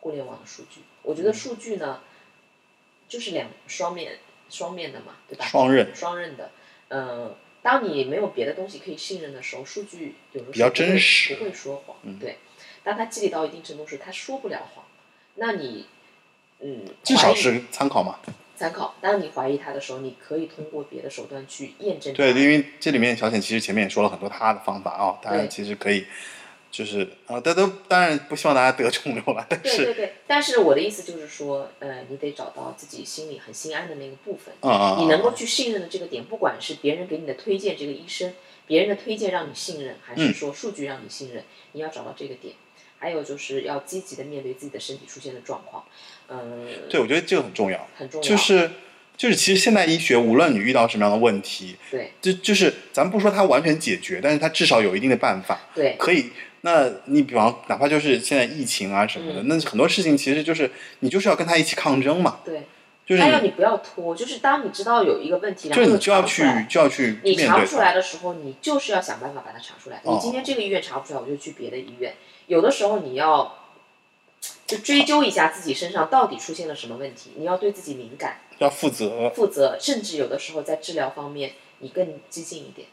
互联网的数据。我觉得数据呢，就是两双面双面的嘛，对吧？双刃双刃的。嗯、当你没有别的东西可以信任的时候，数据有的时候比较真实不会说谎。对，当它积累到一定程度时，它说不了谎。那你，嗯，至少是参考嘛。参考。当你怀疑他的时候，你可以通过别的手段去验证。对，因为这里面小显其实前面也说了很多他的方法啊，大家其实可以，就是啊，大家都当然不希望大家得肿瘤了，但是对对对，但是我的意思就是说，呃，你得找到自己心里很心安的那个部分，啊啊，啊你能够去信任的这个点，不管是别人给你的推荐，这个医生，别人的推荐让你信任，还嗯是说数据让你信任，你要找到这个点。还有就是要积极的面对自己的身体出现的状况，嗯、对，我觉得这个很重要，很重要。就是就是其实现代医学无论你遇到什么样的问题，对就就是咱们不说它完全解决，但是它至少有一定的办法，对可以。那你比方哪怕就是现在疫情啊什么的，嗯那很多事情其实就是你就是要跟他一起抗争嘛，对，就是你不要拖，就是当你知道有一个问题，然后就你就要去就要去你查不出来。的时候，你就是要想办法把它查出来。哦你今天这个医院查不出来，我就去别的医院。有的时候你要就追究一下自己身上到底出现了什么问题，你要对自己敏感、要负责，负责，甚至有的时候在治疗方面你更激进一点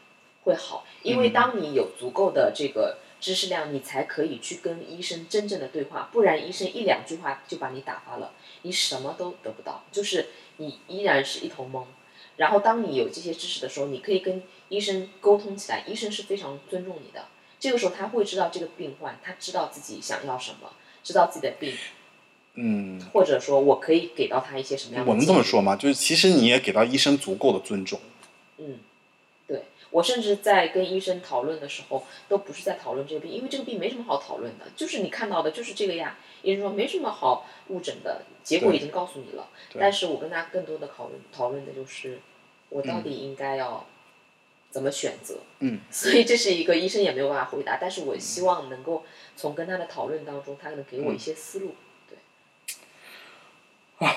会好，因为当你有足够的这个知识量，你才可以去跟医生真正的对话，不然医生一两句话就把你打发了，你什么都得不到，就是你依然是一头懵。然后当你有这些知识的时候，你可以跟医生沟通起来，医生是非常尊重你的。这个时候他会知道这个病患，他知道自己想要什么，知道自己的病，嗯，或者说我可以给到他一些什么样的。我能这么？说吗？就是其实你也给到医生足够的尊重，嗯，对我甚至在跟医生讨论的时候，都不是在讨论这个病，因为这个病没什么好讨论的，就是你看到的就是这个呀。医生说没什么好误诊的，结果已经告诉你了。对但是我跟他更多的讨论讨论的就是，我到底应该要怎么选择。嗯，*laughs* 所以这是一个医生也没有办法回答，但是我希望能够从跟他的讨论当中，他能给我一些思路。对。啊。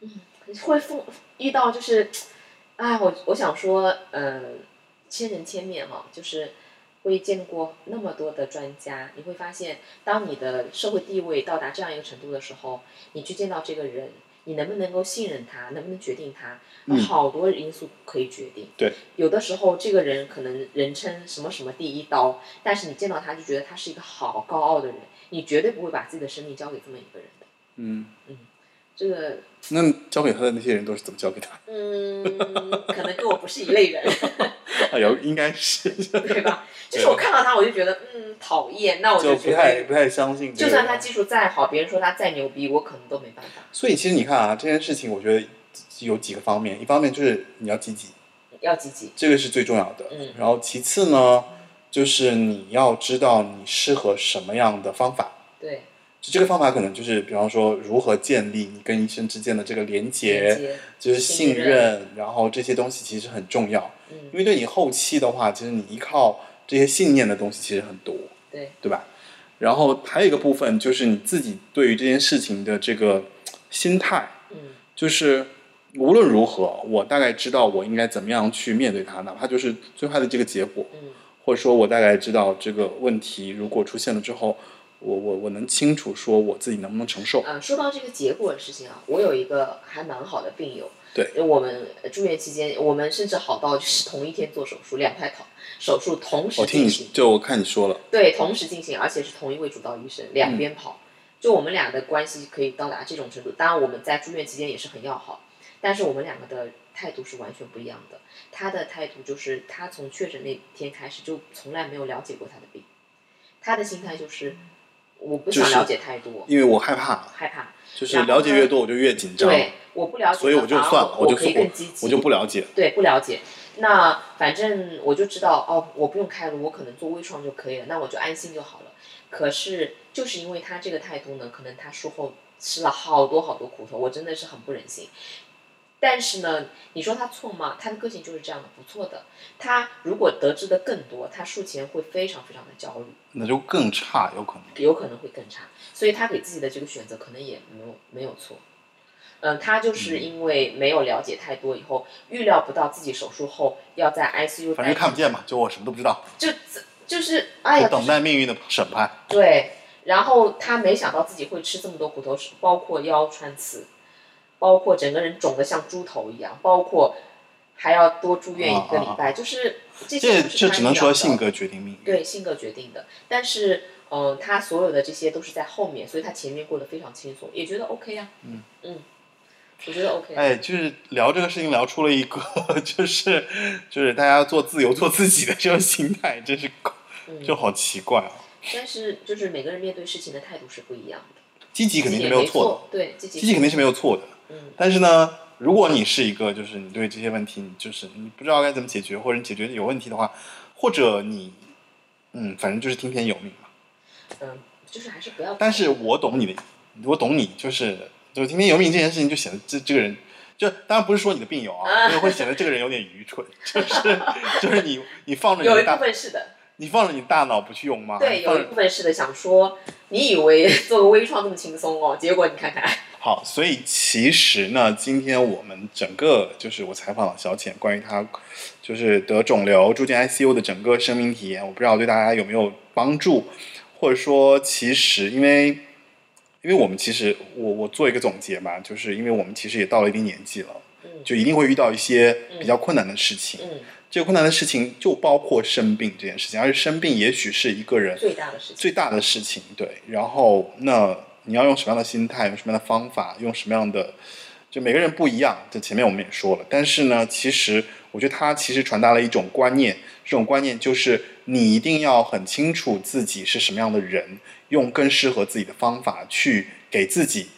嗯，会碰遇到就是，啊，我我想说，嗯、千人千面哈，就是会见过那么多的专家，你会发现，当你的社会地位到达这样一个程度的时候，你去见到这个人，你能不能够信任他，能不能决定他，嗯好多因素可以决定。对，有的时候这个人可能人称什么什么第一刀，但是你见到他就觉得他是一个好高傲的人，你绝对不会把自己的生命交给这么一个人的。嗯，这个，那交给他的那些人都是怎么交给他？嗯，可能跟我不是一类人，哎呦，应该是 *laughs* 对吧？就是我看到他，我就觉得嗯讨厌，那我就不太不太相信。就算他技术再好，别人说他再牛逼，我可能都没办法。所以其实你看啊，这件事情我觉得有几个方面，一方面就是你要积极，要积极，这个是最重要的。嗯然后其次呢，就是你要知道你适合什么样的方法。对，就这个方法可能就是，比方说如何建立你跟医生之间的这个连连接，就是信任，然后这些东西其实很重要。嗯，因为对你后期的话，其实你依靠这些信念的东西其实很多，对，对吧？然后还有一个部分就是你自己对于这件事情的这个心态，嗯。就是无论如何，我大概知道我应该怎么样去面对它，哪怕就是最坏的这个结果，嗯。或者说我大概知道这个问题如果出现了之后，我我我能清楚说我自己能不能承受。啊，说到这个结果的事情啊，我有一个还蛮好的病友，对，我们住院期间，我们甚至好到就是同一天做手术，两台考手术同时我听你进行，就我看你说了，对，同时进行，而且是同一位主刀医生，两边跑，就我们俩的关系可以到达这种程度。当然，我们在住院期间也是很要好，但是我们两个的态度是完全不一样的。他的态度就是，他从确诊那天开始就从来没有了解过他的病，他的心态就是，我不就是想了解太多，因为我害怕，害怕。就是了解越多我就越紧张，对，我不了解，所以我就算了，我就我可以更积极，我就不了解。对，不了解。那反正我就知道，哦，我不用开颅，我可能做微创就可以了，那我就安心就好了。可是就是因为他这个态度呢，可能他术后吃了好多好多苦头，我真的是很不忍心。但是呢，你说他错吗？他的个性就是这样的，不错的。他如果得知的更多，他术前会非常非常的焦虑，那就更差，有可能。有可能会更差。所以他给自己的这个选择可能也没有没有错。嗯，他就是因为没有了解太多，以后预料不到自己手术后要在 ICU 反正看不见嘛，就我什么都不知道，就就是哎呀，等待命运的审判。对，然后他没想到自己会吃这么多骨头，包括腰穿刺，包括整个人肿得像猪头一样，包括还要多住院一个礼拜，就是这些这这只能说性格决定命运。对性格决定的。但是，嗯、他所有的这些都是在后面，所以他前面过得非常轻松，也觉得 OK 啊。嗯嗯，我觉得 OK 啊。哎，就是聊这个事情聊出了一个，就是就是大家做自由做自己的这种心态，真是嗯就好奇怪啊。但是就是每个人面对事情的态度是不一样的，积极肯定是没没有错的，错，对，积极积极肯定是没有错的。嗯但是呢，如果你是一个，就是你对这些问题，你就是你不知道该怎么解决，或者你解决有问题的话，或者你，嗯，反正就是听天由命嘛。嗯，就是还是不要。但是我懂你的，我懂你，就是就是听天由命这件事情，就显得这这个人，就当然不是说你的病友啊，啊。就是会显得这个人有点愚蠢，*laughs* 就是就是你你放着你有一部，分是的，你放着你大脑不去用吗？对，有一部分是的，想说你以为 *laughs* 做个微创那么轻松哦，结果你看看，好，所以其实呢，今天我们整个就是我采访了小浅，关于他就是得肿瘤住进 ICU 的整个生命体验，我不知道对大家有没有帮助，或者说其实因为因为我们其实我我做一个总结吧，就是因为我们其实也到了一定年纪了，嗯就一定会遇到一些比较困难的事情。嗯，这个困难的事情就包括生病这件事情，而且生病也许是一个人最大的事情，最大的事情，对。然后那你要用什么样的心态，用什么样的方法，用什么样的，就每个人不一样。这前面我们也说了，但是呢，其实我觉得他其实传达了一种观念，这种观念就是你一定要很清楚自己是什么样的人，用更适合自己的方法去给自己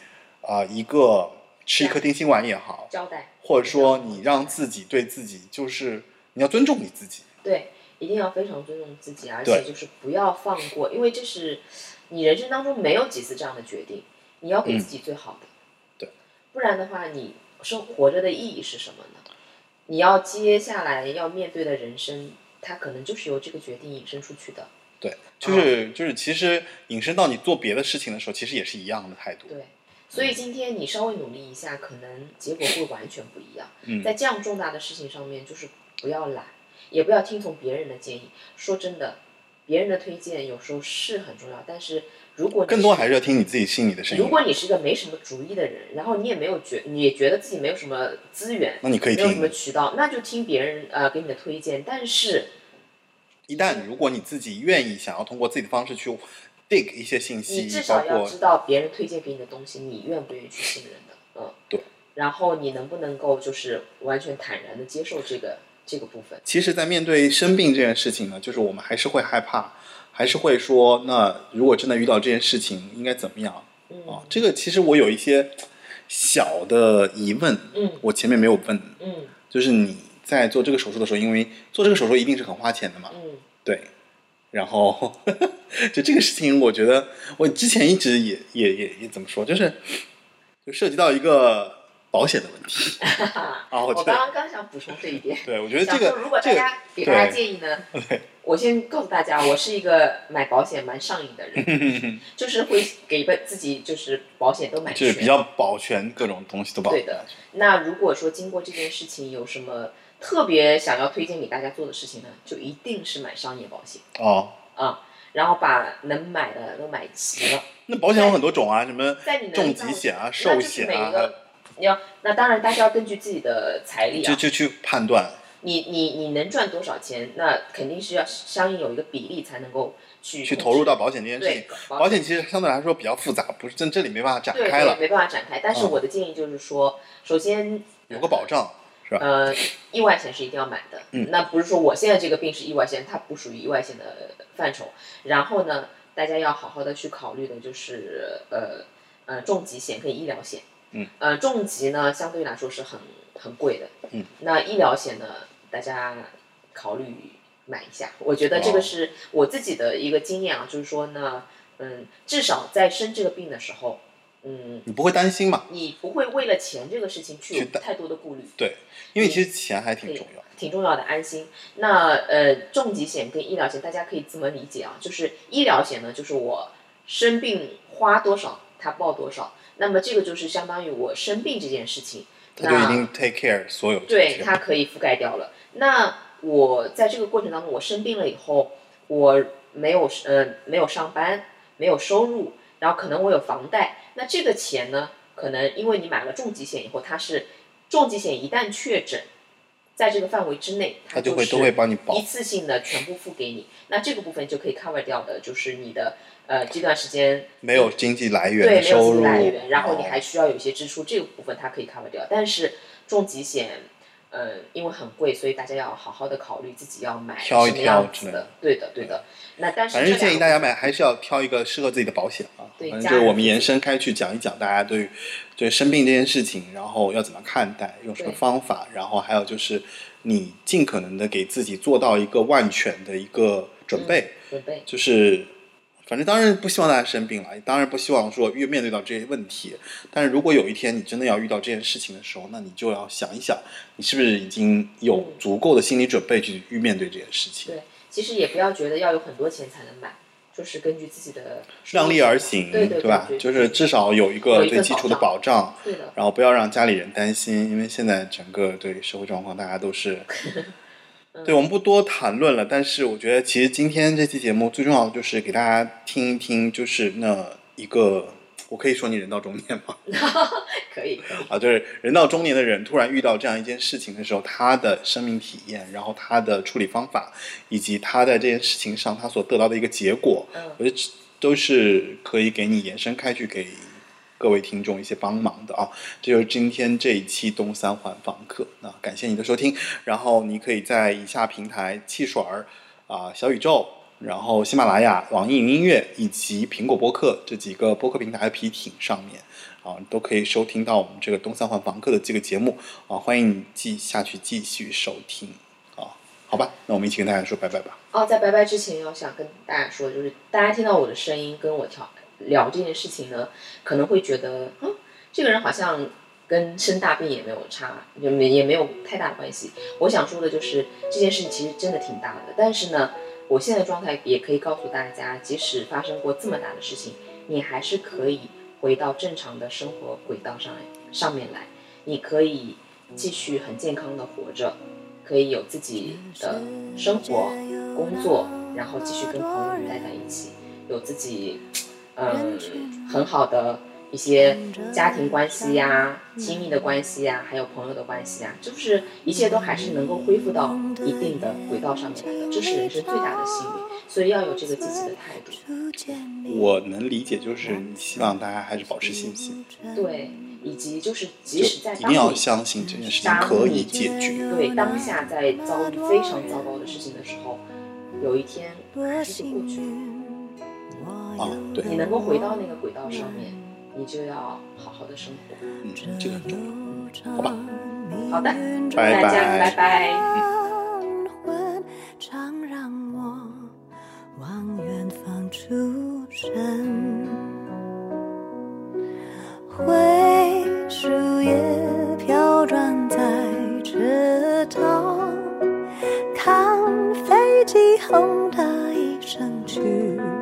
啊、一个吃一颗定心丸也好，交代，或者说你让自己对自己就是你要尊重你自己。对，一定要非常尊重自己，而且就是不要放过，因为这是你人生当中没有几次这样的决定，你要给自己最好的，对，不然的话，你生活着的意义是什么呢？你要接下来要面对的人生，它可能就是由这个决定引申出去的，对，就是、就是，其实引申到你做别的事情的时候，其实也是一样的态度。对。所以今天你稍微努力一下，可能结果会完全不一样。嗯在这样重大的事情上面，就是不要懒，也不要听从别人的建议。说真的，别人的推荐有时候是很重要，但是如果你更多还是要听你自己心里的声音。如果你是个没什么主意的人，然后你也没有觉，你也觉得自己没有什么资源，那你可以没有什么。渠道，那就听别人呃给你的推荐。但是一旦如果你自己愿意想要通过自己的方式去 dig 一些信你息至，少要知道别人推荐给你的东西，你愿不愿意去信任的，嗯，对。然后你能不能够就是完全坦然的接受这个这个部分？其实，在面对生病这件事情呢，就是我们还是会害怕，还是会说，那如果真的遇到这件事情，应该怎么样嗯啊？这个其实我有一些小的疑问，嗯我前面没有问，嗯就是你在做这个手术的时候，因为做这个手术一定是很花钱的嘛，嗯对，然后 *laughs* 就这个事情，我觉得我之前一直也也也也怎么说，就是就涉及到一个保险的问题 *laughs* 啊，我我刚刚刚想补充这一点。对，我觉得这个，如果大这个家给大家建议呢，*laughs* 我先告诉大家，我是一个买保险蛮上瘾的人，就是会给本自己就是保险都买全。就是比较保全各种东西都保对的。那如果说经过这件事情有什么特别想要推荐给大家做的事情呢，就一定是买商业保险哦。啊、然后把能买的都买齐了，那保险有很多种啊，什么重疾险啊、寿险啊，那当然大家要根据自己的财力啊，就就去判断。你你你能赚多少钱，那肯定是要相应有一个比例才能够去去投入到保险这件事情对。保险其实相对来说比较复杂，不是这这里没办法展开了对，，没办法展开。但是嗯我的建议就是说，首先有个保障是吧？呃，意外险是一定要买的。嗯那不是说我现在这个病是意外险，它不属于意外险的范畴。然后呢，大家要好好的去考虑的就是呃呃重疾险跟医疗险。嗯。呃，重疾呢相对来说是很很贵的。嗯。那医疗险呢，大家考虑买一下。我觉得这个哦是我自己的一个经验啊，就是说呢，嗯，至少在生这个病的时候，嗯，你不会担心嘛？你不会为了钱这个事情去有太多的顾虑。对，因为其实钱还挺重要。挺重要的，安心。那呃，重疾险跟医疗险，大家可以这么理解啊，就是医疗险呢，就是我生病花多少，它报多少。那么这个就是相当于我生病这件事情，他就已经 take care 所有对些它可以覆盖掉了。那我在这个过程当中，我生病了以后，我没有呃没有上班，没有收入，然后可能我有房贷，那这个钱呢，可能因为你买了重疾险以后，它是重疾险一旦确诊，在这个范围之内，它就会都会帮你保一。次性的全部付给你。那这个部分就可以 cover 掉的，就是你的呃这段时间没有经济来源对，没有经济收入，来源，然后你哦还需要有一些支出，这个部分它可以 cover 掉。但是重疾险，呃，因为很贵，所以大家要好好的考虑自己要买什么挑一挑样子的之类的。对的，对的。那但是反正建议大家买，还是要挑一个适合自己的保险啊。对反正就是我们延伸开去讲一讲，大家对于对生病这件事情，然后要怎么看待，用什么方法，然后还有就是你尽可能的给自己做到一个万全的一个准备，准备，就是。反正当然不希望大家生病了，当然不希望说越面对到这些问题。但是如果有一天你真的要遇到这件事情的时候，那你就要想一想，你是不是已经有嗯足够的心理准备去面对这件事情。对，其实也不要觉得要有很多钱才能买，就是根据自己的量力而行，对对吧？对就是至少有一个最基础的保保障，对的，然后不要让家里人担心，因为现在整个对社会状况，大家都是，*laughs* 对我们不多谈论了。但是我觉得，其实今天这期节目最重要的就是给大家听一听，就是那一个，我可以说你人到中年吗？*laughs* 可以，可以啊，就是人到中年的人突然遇到这样一件事情的时候，他的生命体验，然后他的处理方法，以及他在这件事情上他所得到的一个结果，嗯我觉得都是可以给你延伸开去给各位听众一些帮忙的啊。这就是今天这一期东三环房客，那感谢你的收听，然后你可以在以下平台汽水儿啊、小宇宙。然后喜马拉雅、网易云音乐以及苹果播客这几个播客平台的皮艇上面，啊，都可以收听到我们这个东三环房客的这个节目啊，欢迎你继下去继续收听啊，好吧，那我们一起跟大家说拜拜吧。哦，在拜拜之前，要想跟大家说，就是大家听到我的声音跟我跳聊这件事情呢，可能会觉得，嗯，这个人好像跟生大病也没有差，也没也没有太大的关系。我想说的就是这件事情其实真的挺大的，但是呢，我现在状态也可以告诉大家，即使发生过这么大的事情，你还是可以回到正常的生活轨道上上面来，你可以继续很健康的活着。可以有自己的生活、工作，然后继续跟朋友们待在一起，有自己嗯很好的一些家庭关系呀、亲密的关系呀，还有朋友的关系呀，就是一切都还是能够恢复到一定的轨道上面来的，这是人生最大的幸运，所以要有这个积极的态度。我能理解，就是你希望大家还是保持信心，对，以及就是即使在一定要当你相信这件事情当可以解决。对当下在遭遇非常糟糕的事情的时候，有一天还是会过去的。啊，对，你能够回到那个轨道上面，你就要好好的生活。嗯，这个很重要，好吧？好的，祝拜大家拜拜拜。昏常让我往远方出神，灰树叶飘转在池塘，看飞机轰的一声去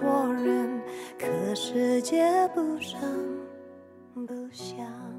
多人，可世界不声不响。